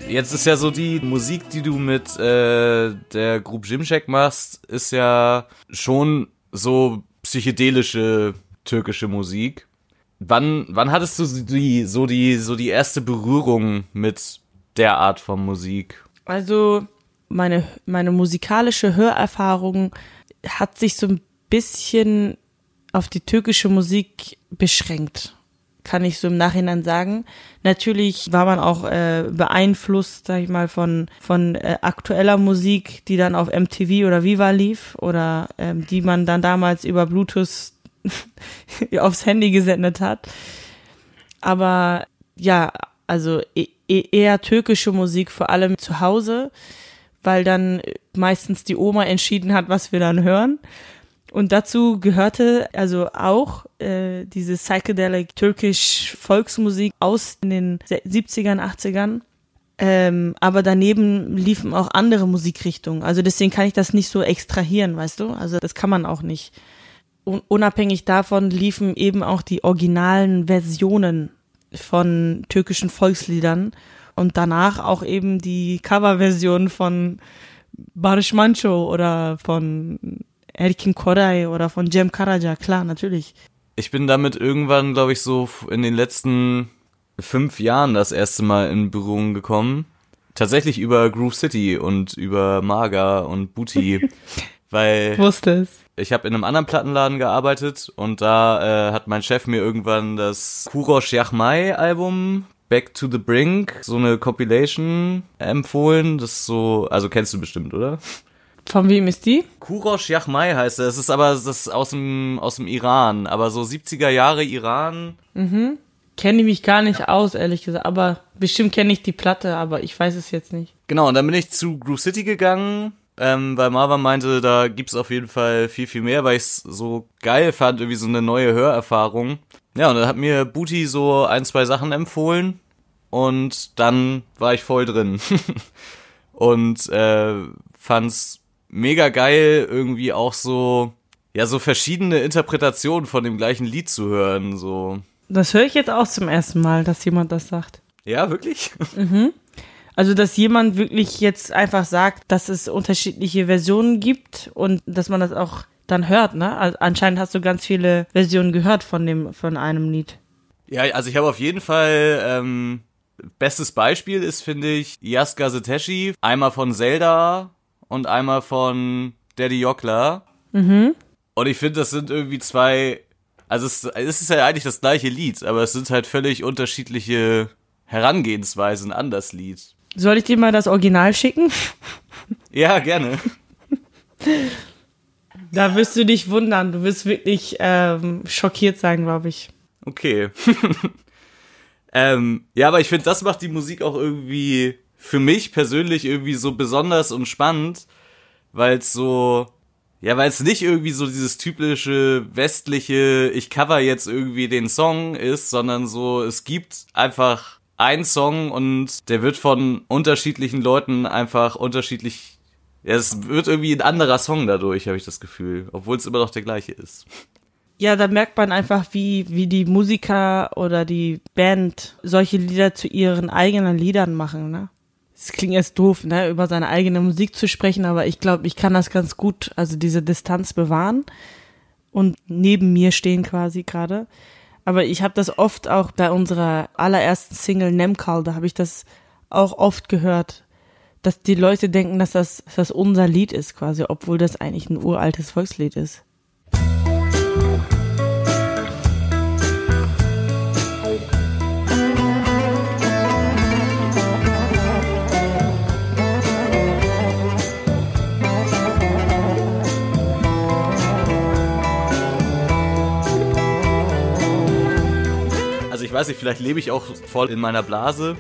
Jetzt ist ja so die Musik, die du mit äh, der Group Jimcheck machst, ist ja schon so psychedelische türkische Musik. Wann, wann hattest du die, so die, so die erste Berührung mit der Art von Musik? Also, meine, meine musikalische Hörerfahrung hat sich so ein bisschen auf die türkische Musik beschränkt, kann ich so im Nachhinein sagen. Natürlich war man auch äh, beeinflusst, sag ich mal, von, von äh, aktueller Musik, die dann auf MTV oder Viva lief oder ähm, die man dann damals über Bluetooth aufs Handy gesendet hat. Aber ja, also e eher türkische Musik, vor allem zu Hause, weil dann meistens die Oma entschieden hat, was wir dann hören. Und dazu gehörte also auch äh, diese psychedelic türkisch Volksmusik aus den 70ern, 80ern. Ähm, aber daneben liefen auch andere Musikrichtungen. Also deswegen kann ich das nicht so extrahieren, weißt du? Also das kann man auch nicht. Un unabhängig davon liefen eben auch die originalen Versionen von türkischen Volksliedern und danach auch eben die Coverversion von Barış Manço oder von Erkin Koray oder von Cem Karaca, klar, natürlich. Ich bin damit irgendwann, glaube ich, so in den letzten fünf Jahren das erste Mal in Berührung gekommen. Tatsächlich über Groove City und über Maga und Booty. weil. Wusste es. Ich habe in einem anderen Plattenladen gearbeitet und da äh, hat mein Chef mir irgendwann das Kurosh Yachmai Album Back to the Brink, so eine Compilation empfohlen. Das ist so, also kennst du bestimmt, oder? Von wem ist die? Kurosh Yachmai heißt er. Das ist aber das ist aus dem aus dem Iran, aber so 70er Jahre Iran. Mhm. Kenne ich mich gar nicht aus, ehrlich gesagt, aber bestimmt kenne ich die Platte, aber ich weiß es jetzt nicht. Genau, und dann bin ich zu Groove City gegangen, ähm, weil Marvin meinte, da gibt's auf jeden Fall viel, viel mehr, weil ich's so geil fand, irgendwie so eine neue Hörerfahrung. Ja, und dann hat mir Booty so ein, zwei Sachen empfohlen und dann war ich voll drin. und äh, fand's mega geil, irgendwie auch so, ja, so verschiedene Interpretationen von dem gleichen Lied zu hören, so. Das höre ich jetzt auch zum ersten Mal, dass jemand das sagt. Ja, wirklich? Mhm. Also, dass jemand wirklich jetzt einfach sagt, dass es unterschiedliche Versionen gibt und dass man das auch dann hört, ne? Also anscheinend hast du ganz viele Versionen gehört von dem, von einem Lied. Ja, also ich habe auf jeden Fall, ähm, bestes Beispiel ist, finde ich, Yaska Zeteshi, einmal von Zelda und einmal von Daddy Jockler. Mhm. Und ich finde, das sind irgendwie zwei, also es, es ist ja eigentlich das gleiche Lied, aber es sind halt völlig unterschiedliche Herangehensweisen an das Lied. Soll ich dir mal das Original schicken? Ja, gerne. Da wirst du dich wundern. Du wirst wirklich ähm, schockiert sein, glaube ich. Okay. ähm, ja, aber ich finde, das macht die Musik auch irgendwie für mich persönlich irgendwie so besonders und spannend, weil es so, ja, weil es nicht irgendwie so dieses typische westliche, ich cover jetzt irgendwie den Song ist, sondern so, es gibt einfach einen Song und der wird von unterschiedlichen Leuten einfach unterschiedlich, ja, es wird irgendwie ein anderer Song dadurch, habe ich das Gefühl, obwohl es immer noch der gleiche ist. Ja, da merkt man einfach, wie, wie die Musiker oder die Band solche Lieder zu ihren eigenen Liedern machen, ne? Es klingt jetzt doof, ne, über seine eigene Musik zu sprechen, aber ich glaube, ich kann das ganz gut, also diese Distanz bewahren und neben mir stehen quasi gerade. Aber ich habe das oft auch bei unserer allerersten Single Nemkal, da habe ich das auch oft gehört, dass die Leute denken, dass das, dass das unser Lied ist quasi, obwohl das eigentlich ein uraltes Volkslied ist. Weiß nicht, vielleicht lebe ich auch voll in meiner Blase,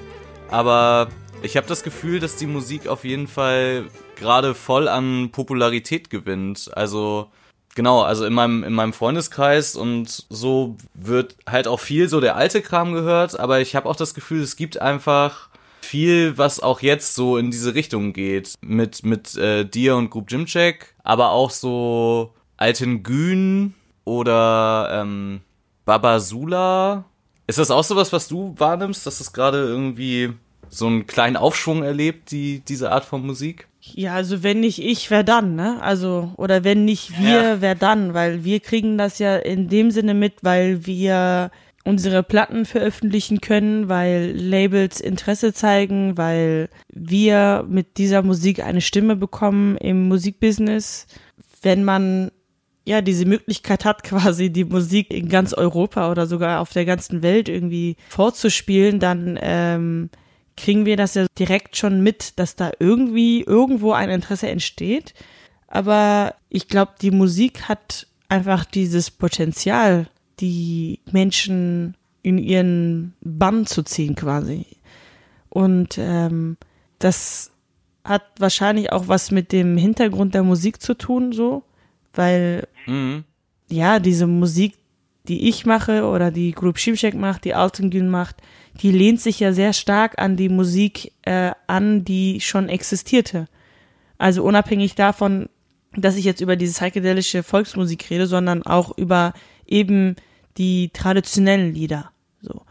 aber ich habe das Gefühl, dass die Musik auf jeden Fall gerade voll an Popularität gewinnt. Also genau, also in meinem in meinem Freundeskreis und so wird halt auch viel so der alte Kram gehört, aber ich habe auch das Gefühl, es gibt einfach viel, was auch jetzt so in diese Richtung geht mit mit äh, dir und Group Jimcheck, aber auch so alten Gün oder ähm, Babasula ist das auch sowas, was du wahrnimmst, dass es gerade irgendwie so einen kleinen Aufschwung erlebt, die, diese Art von Musik? Ja, also wenn nicht ich, wer dann, ne? Also, oder wenn nicht wir, ja. wer dann? Weil wir kriegen das ja in dem Sinne mit, weil wir unsere Platten veröffentlichen können, weil Labels Interesse zeigen, weil wir mit dieser Musik eine Stimme bekommen im Musikbusiness. Wenn man ja diese Möglichkeit hat, quasi die Musik in ganz Europa oder sogar auf der ganzen Welt irgendwie vorzuspielen, dann ähm, kriegen wir das ja direkt schon mit, dass da irgendwie irgendwo ein Interesse entsteht. Aber ich glaube, die Musik hat einfach dieses Potenzial, die Menschen in ihren Bann zu ziehen quasi. Und ähm, das hat wahrscheinlich auch was mit dem Hintergrund der Musik zu tun, so, weil mhm. ja, diese Musik, die ich mache oder die Group Shimshek macht, die Altengün macht, die lehnt sich ja sehr stark an die Musik äh, an, die schon existierte. Also unabhängig davon, dass ich jetzt über diese psychedelische Volksmusik rede, sondern auch über eben die traditionellen Lieder. So.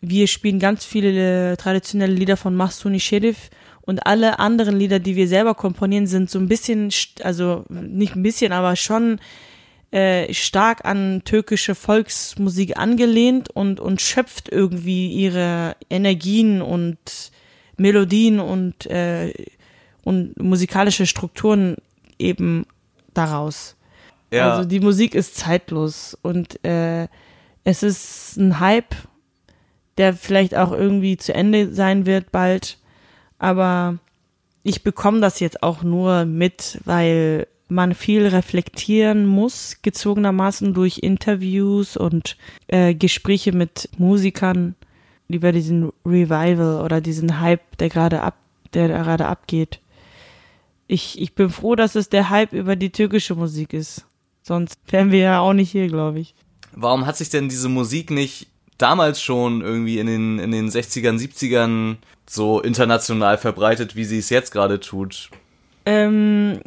Wir spielen ganz viele traditionelle Lieder von Mahsuni Sherif und alle anderen Lieder, die wir selber komponieren, sind so ein bisschen, also nicht ein bisschen, aber schon äh, stark an türkische Volksmusik angelehnt und, und schöpft irgendwie ihre Energien und Melodien und, äh, und musikalische Strukturen eben daraus. Ja. Also die Musik ist zeitlos und äh, es ist ein Hype, der vielleicht auch irgendwie zu Ende sein wird bald. Aber ich bekomme das jetzt auch nur mit, weil man viel reflektieren muss, gezwungenermaßen durch Interviews und äh, Gespräche mit Musikern über diesen Revival oder diesen Hype, der gerade ab, der gerade abgeht. Ich, ich bin froh, dass es der Hype über die türkische Musik ist. Sonst wären wir ja auch nicht hier, glaube ich. Warum hat sich denn diese Musik nicht damals schon irgendwie in den, in den 60ern, 70ern so international verbreitet, wie sie es jetzt gerade tut? Ähm,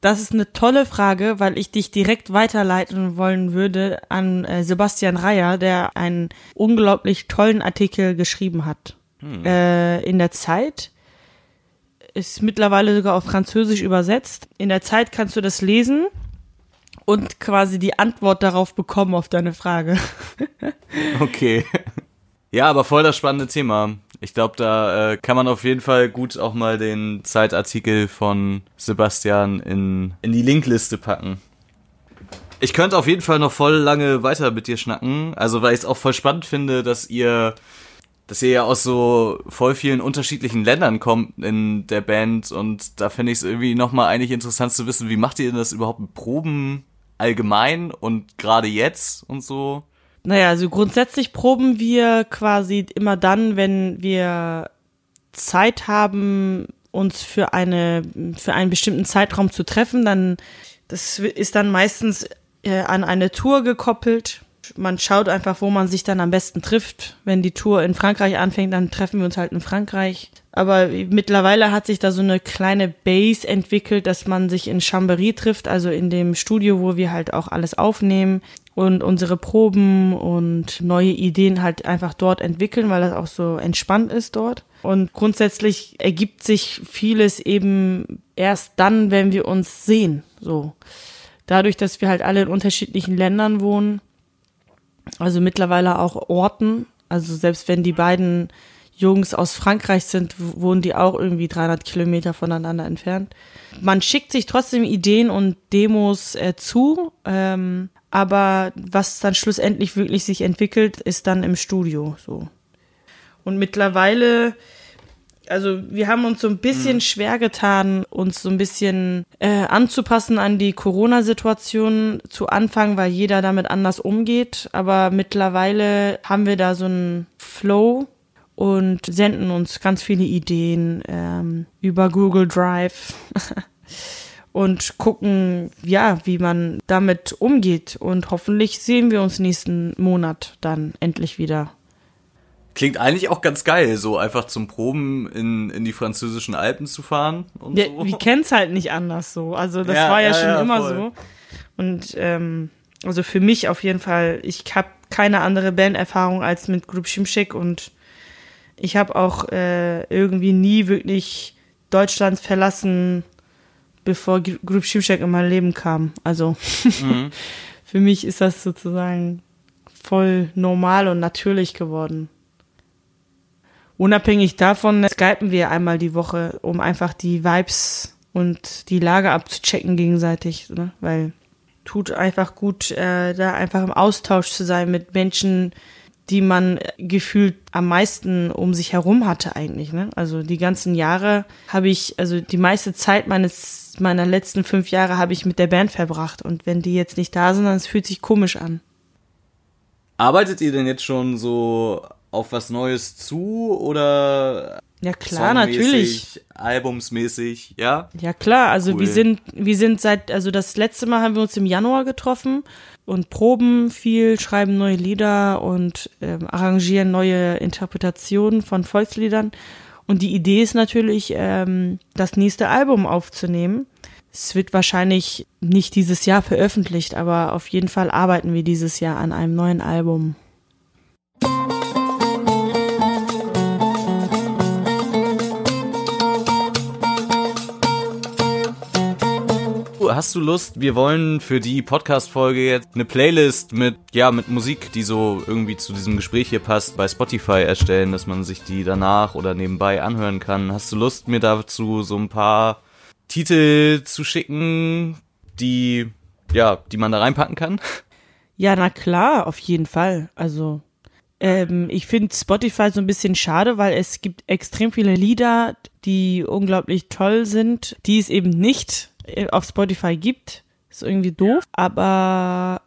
das ist eine tolle Frage, weil ich dich direkt weiterleiten wollen würde an äh, Sebastian Reyer, der einen unglaublich tollen Artikel geschrieben hat. Hm. Äh, in der Zeit ist mittlerweile sogar auf Französisch übersetzt. In der Zeit kannst du das lesen und quasi die Antwort darauf bekommen auf deine Frage. okay. Ja, aber voll das spannende Thema. Ich glaube, da äh, kann man auf jeden Fall gut auch mal den Zeitartikel von Sebastian in, in die Linkliste packen. Ich könnte auf jeden Fall noch voll lange weiter mit dir schnacken. Also, weil ich es auch voll spannend finde, dass ihr, dass ihr ja aus so voll vielen unterschiedlichen Ländern kommt in der Band. Und da finde ich es irgendwie nochmal eigentlich interessant zu wissen, wie macht ihr denn das überhaupt mit Proben allgemein und gerade jetzt und so? Naja, also grundsätzlich proben wir quasi immer dann, wenn wir Zeit haben, uns für eine, für einen bestimmten Zeitraum zu treffen, dann, das ist dann meistens äh, an eine Tour gekoppelt. Man schaut einfach, wo man sich dann am besten trifft. Wenn die Tour in Frankreich anfängt, dann treffen wir uns halt in Frankreich. Aber mittlerweile hat sich da so eine kleine Base entwickelt, dass man sich in Chambéry trifft, also in dem Studio, wo wir halt auch alles aufnehmen und unsere Proben und neue Ideen halt einfach dort entwickeln, weil das auch so entspannt ist dort. Und grundsätzlich ergibt sich vieles eben erst dann, wenn wir uns sehen, so. Dadurch, dass wir halt alle in unterschiedlichen Ländern wohnen, also mittlerweile auch Orten, also selbst wenn die beiden Jungs aus Frankreich sind, wohnen die auch irgendwie 300 Kilometer voneinander entfernt. Man schickt sich trotzdem Ideen und Demos äh, zu, ähm, aber was dann schlussendlich wirklich sich entwickelt, ist dann im Studio so. Und mittlerweile, also wir haben uns so ein bisschen mhm. schwer getan, uns so ein bisschen äh, anzupassen an die Corona-Situation zu Anfang, weil jeder damit anders umgeht. Aber mittlerweile haben wir da so einen Flow und senden uns ganz viele Ideen ähm, über Google Drive. und gucken, ja, wie man damit umgeht. Und hoffentlich sehen wir uns nächsten Monat dann endlich wieder. Klingt eigentlich auch ganz geil, so einfach zum Proben in, in die französischen Alpen zu fahren und ja, so. Wir kennen es halt nicht anders so. Also das ja, war ja, ja schon immer voll. so. Und ähm, also für mich auf jeden Fall, ich habe keine andere Banderfahrung als mit Group Shimshik und ich habe auch äh, irgendwie nie wirklich Deutschland verlassen, bevor Grup Şimşek in mein Leben kam. Also mhm. für mich ist das sozusagen voll normal und natürlich geworden. Unabhängig davon skypen wir einmal die Woche, um einfach die Vibes und die Lage abzuchecken gegenseitig, ne? weil tut einfach gut, äh, da einfach im Austausch zu sein mit Menschen, die man gefühlt am meisten um sich herum hatte eigentlich. Ne? Also die ganzen Jahre habe ich, also die meiste Zeit meines meiner letzten fünf Jahre habe ich mit der Band verbracht und wenn die jetzt nicht da sind, dann fühlt sich komisch an. Arbeitet ihr denn jetzt schon so auf was Neues zu oder ja klar, natürlich. Albumsmäßig, ja? Ja klar, also cool. wir sind wir sind seit also das letzte Mal haben wir uns im Januar getroffen und proben viel, schreiben neue Lieder und ähm, arrangieren neue Interpretationen von Volksliedern und die Idee ist natürlich ähm, das nächste Album aufzunehmen. Es wird wahrscheinlich nicht dieses Jahr veröffentlicht, aber auf jeden Fall arbeiten wir dieses Jahr an einem neuen Album. Hast du Lust? Wir wollen für die Podcast-Folge jetzt eine Playlist mit, ja, mit Musik, die so irgendwie zu diesem Gespräch hier passt, bei Spotify erstellen, dass man sich die danach oder nebenbei anhören kann. Hast du Lust, mir dazu so ein paar Titel zu schicken, die, ja, die man da reinpacken kann? Ja, na klar, auf jeden Fall. Also, ähm, ich finde Spotify so ein bisschen schade, weil es gibt extrem viele Lieder, die unglaublich toll sind, die es eben nicht auf Spotify gibt. Ist irgendwie doof, aber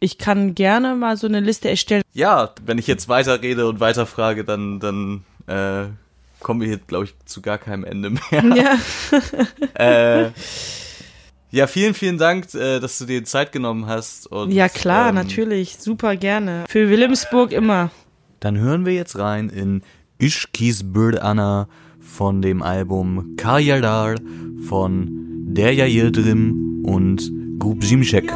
ich kann gerne mal so eine Liste erstellen. Ja, wenn ich jetzt weiterrede und weiterfrage, dann, dann äh, kommen wir hier, glaube ich, zu gar keinem Ende mehr. Ja. äh, ja, vielen, vielen Dank, äh, dass du dir Zeit genommen hast. Und, ja, klar, ähm, natürlich. Super gerne. Für Wilhelmsburg immer. Dann hören wir jetzt rein in Ishkis Bird Anna von dem Album Karyadar von Derya Yıldırım und Grup Zimşek.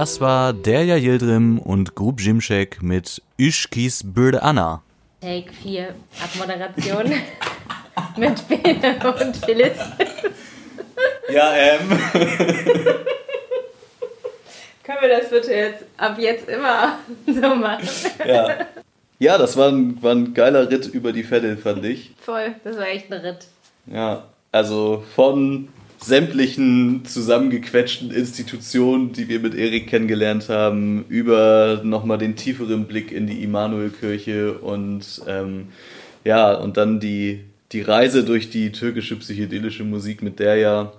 Das war Derja Yildirim und Grub Jimschek mit Ischkis Bürde Anna. Take 4, Abmoderation mit Bene und Phyllis. Ja, ähm. Können wir das bitte jetzt ab jetzt immer so machen? Ja. Ja, das war ein, war ein geiler Ritt über die Veddel, fand ich. Voll, das war echt ein Ritt. Ja, also von sämtlichen zusammengequetschten Institutionen, die wir mit Erik kennengelernt haben, über nochmal den tieferen Blick in die Immanuelkirche und ähm, ja, und dann die, die Reise durch die türkische psychedelische Musik mit der ja,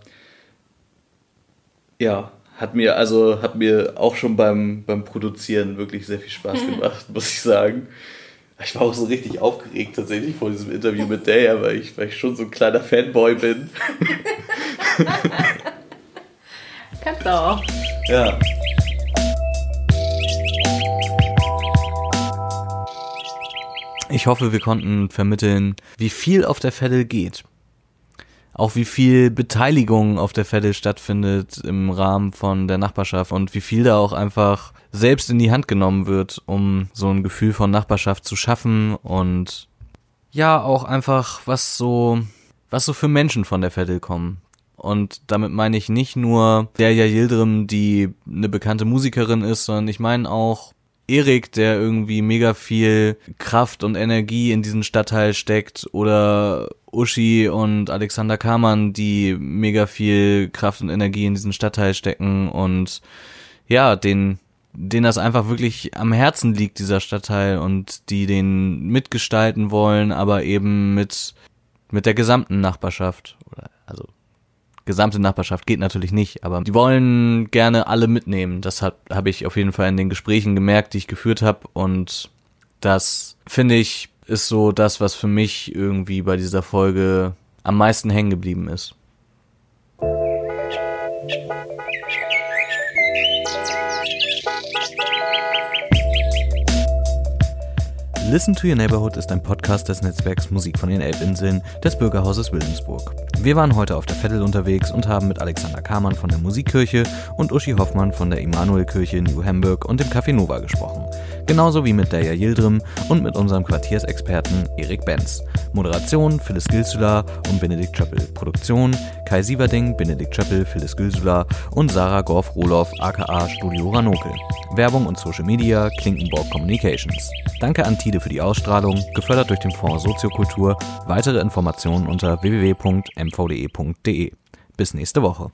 ja, hat mir also hat mir auch schon beim, beim Produzieren wirklich sehr viel Spaß gemacht, muss ich sagen. Ich war auch so richtig aufgeregt tatsächlich vor diesem Interview mit Daya, weil ich, weil ich schon so ein kleiner Fanboy bin. Kannst du auch. Ja. Ich hoffe, wir konnten vermitteln, wie viel auf der Veddel geht. Auch wie viel Beteiligung auf der Veddel stattfindet im Rahmen von der Nachbarschaft und wie viel da auch einfach selbst in die Hand genommen wird, um so ein Gefühl von Nachbarschaft zu schaffen und ja, auch einfach was so, was so für Menschen von der Veddel kommen. Und damit meine ich nicht nur Derja Yildirim, die eine bekannte Musikerin ist, sondern ich meine auch Erik, der irgendwie mega viel Kraft und Energie in diesen Stadtteil steckt, oder Uschi und Alexander Kamann, die mega viel Kraft und Energie in diesen Stadtteil stecken und ja, den denen das einfach wirklich am Herzen liegt, dieser Stadtteil, und die den mitgestalten wollen, aber eben mit, mit der gesamten Nachbarschaft. Oder, also gesamte Nachbarschaft geht natürlich nicht, aber die wollen gerne alle mitnehmen. Das habe hab ich auf jeden Fall in den Gesprächen gemerkt, die ich geführt habe. Und das finde ich ist so das, was für mich irgendwie bei dieser Folge am meisten hängen geblieben ist. Listen to Your Neighborhood ist ein Podcast des Netzwerks Musik von den Elbinseln des Bürgerhauses Wilhelmsburg. Wir waren heute auf der Vettel unterwegs und haben mit Alexander Kamann von der Musikkirche und Uschi Hoffmann von der Immanuelkirche New Hamburg und dem Café Nova gesprochen. Genauso wie mit Deja Yildirim und mit unserem Quartiersexperten Erik Benz. Moderation Phyllis Gilsula und Benedikt Chöppel. Produktion Kai Sieverding, Benedikt Chöppel, Phyllis Gilsula und Sarah Gorf-Roloff aka Studio Ranokel. Werbung und Social Media Klinkenborg Communications. Danke an Tide für die Ausstrahlung, gefördert durch den Fonds Soziokultur. Weitere Informationen unter www.mvde.de. Bis nächste Woche.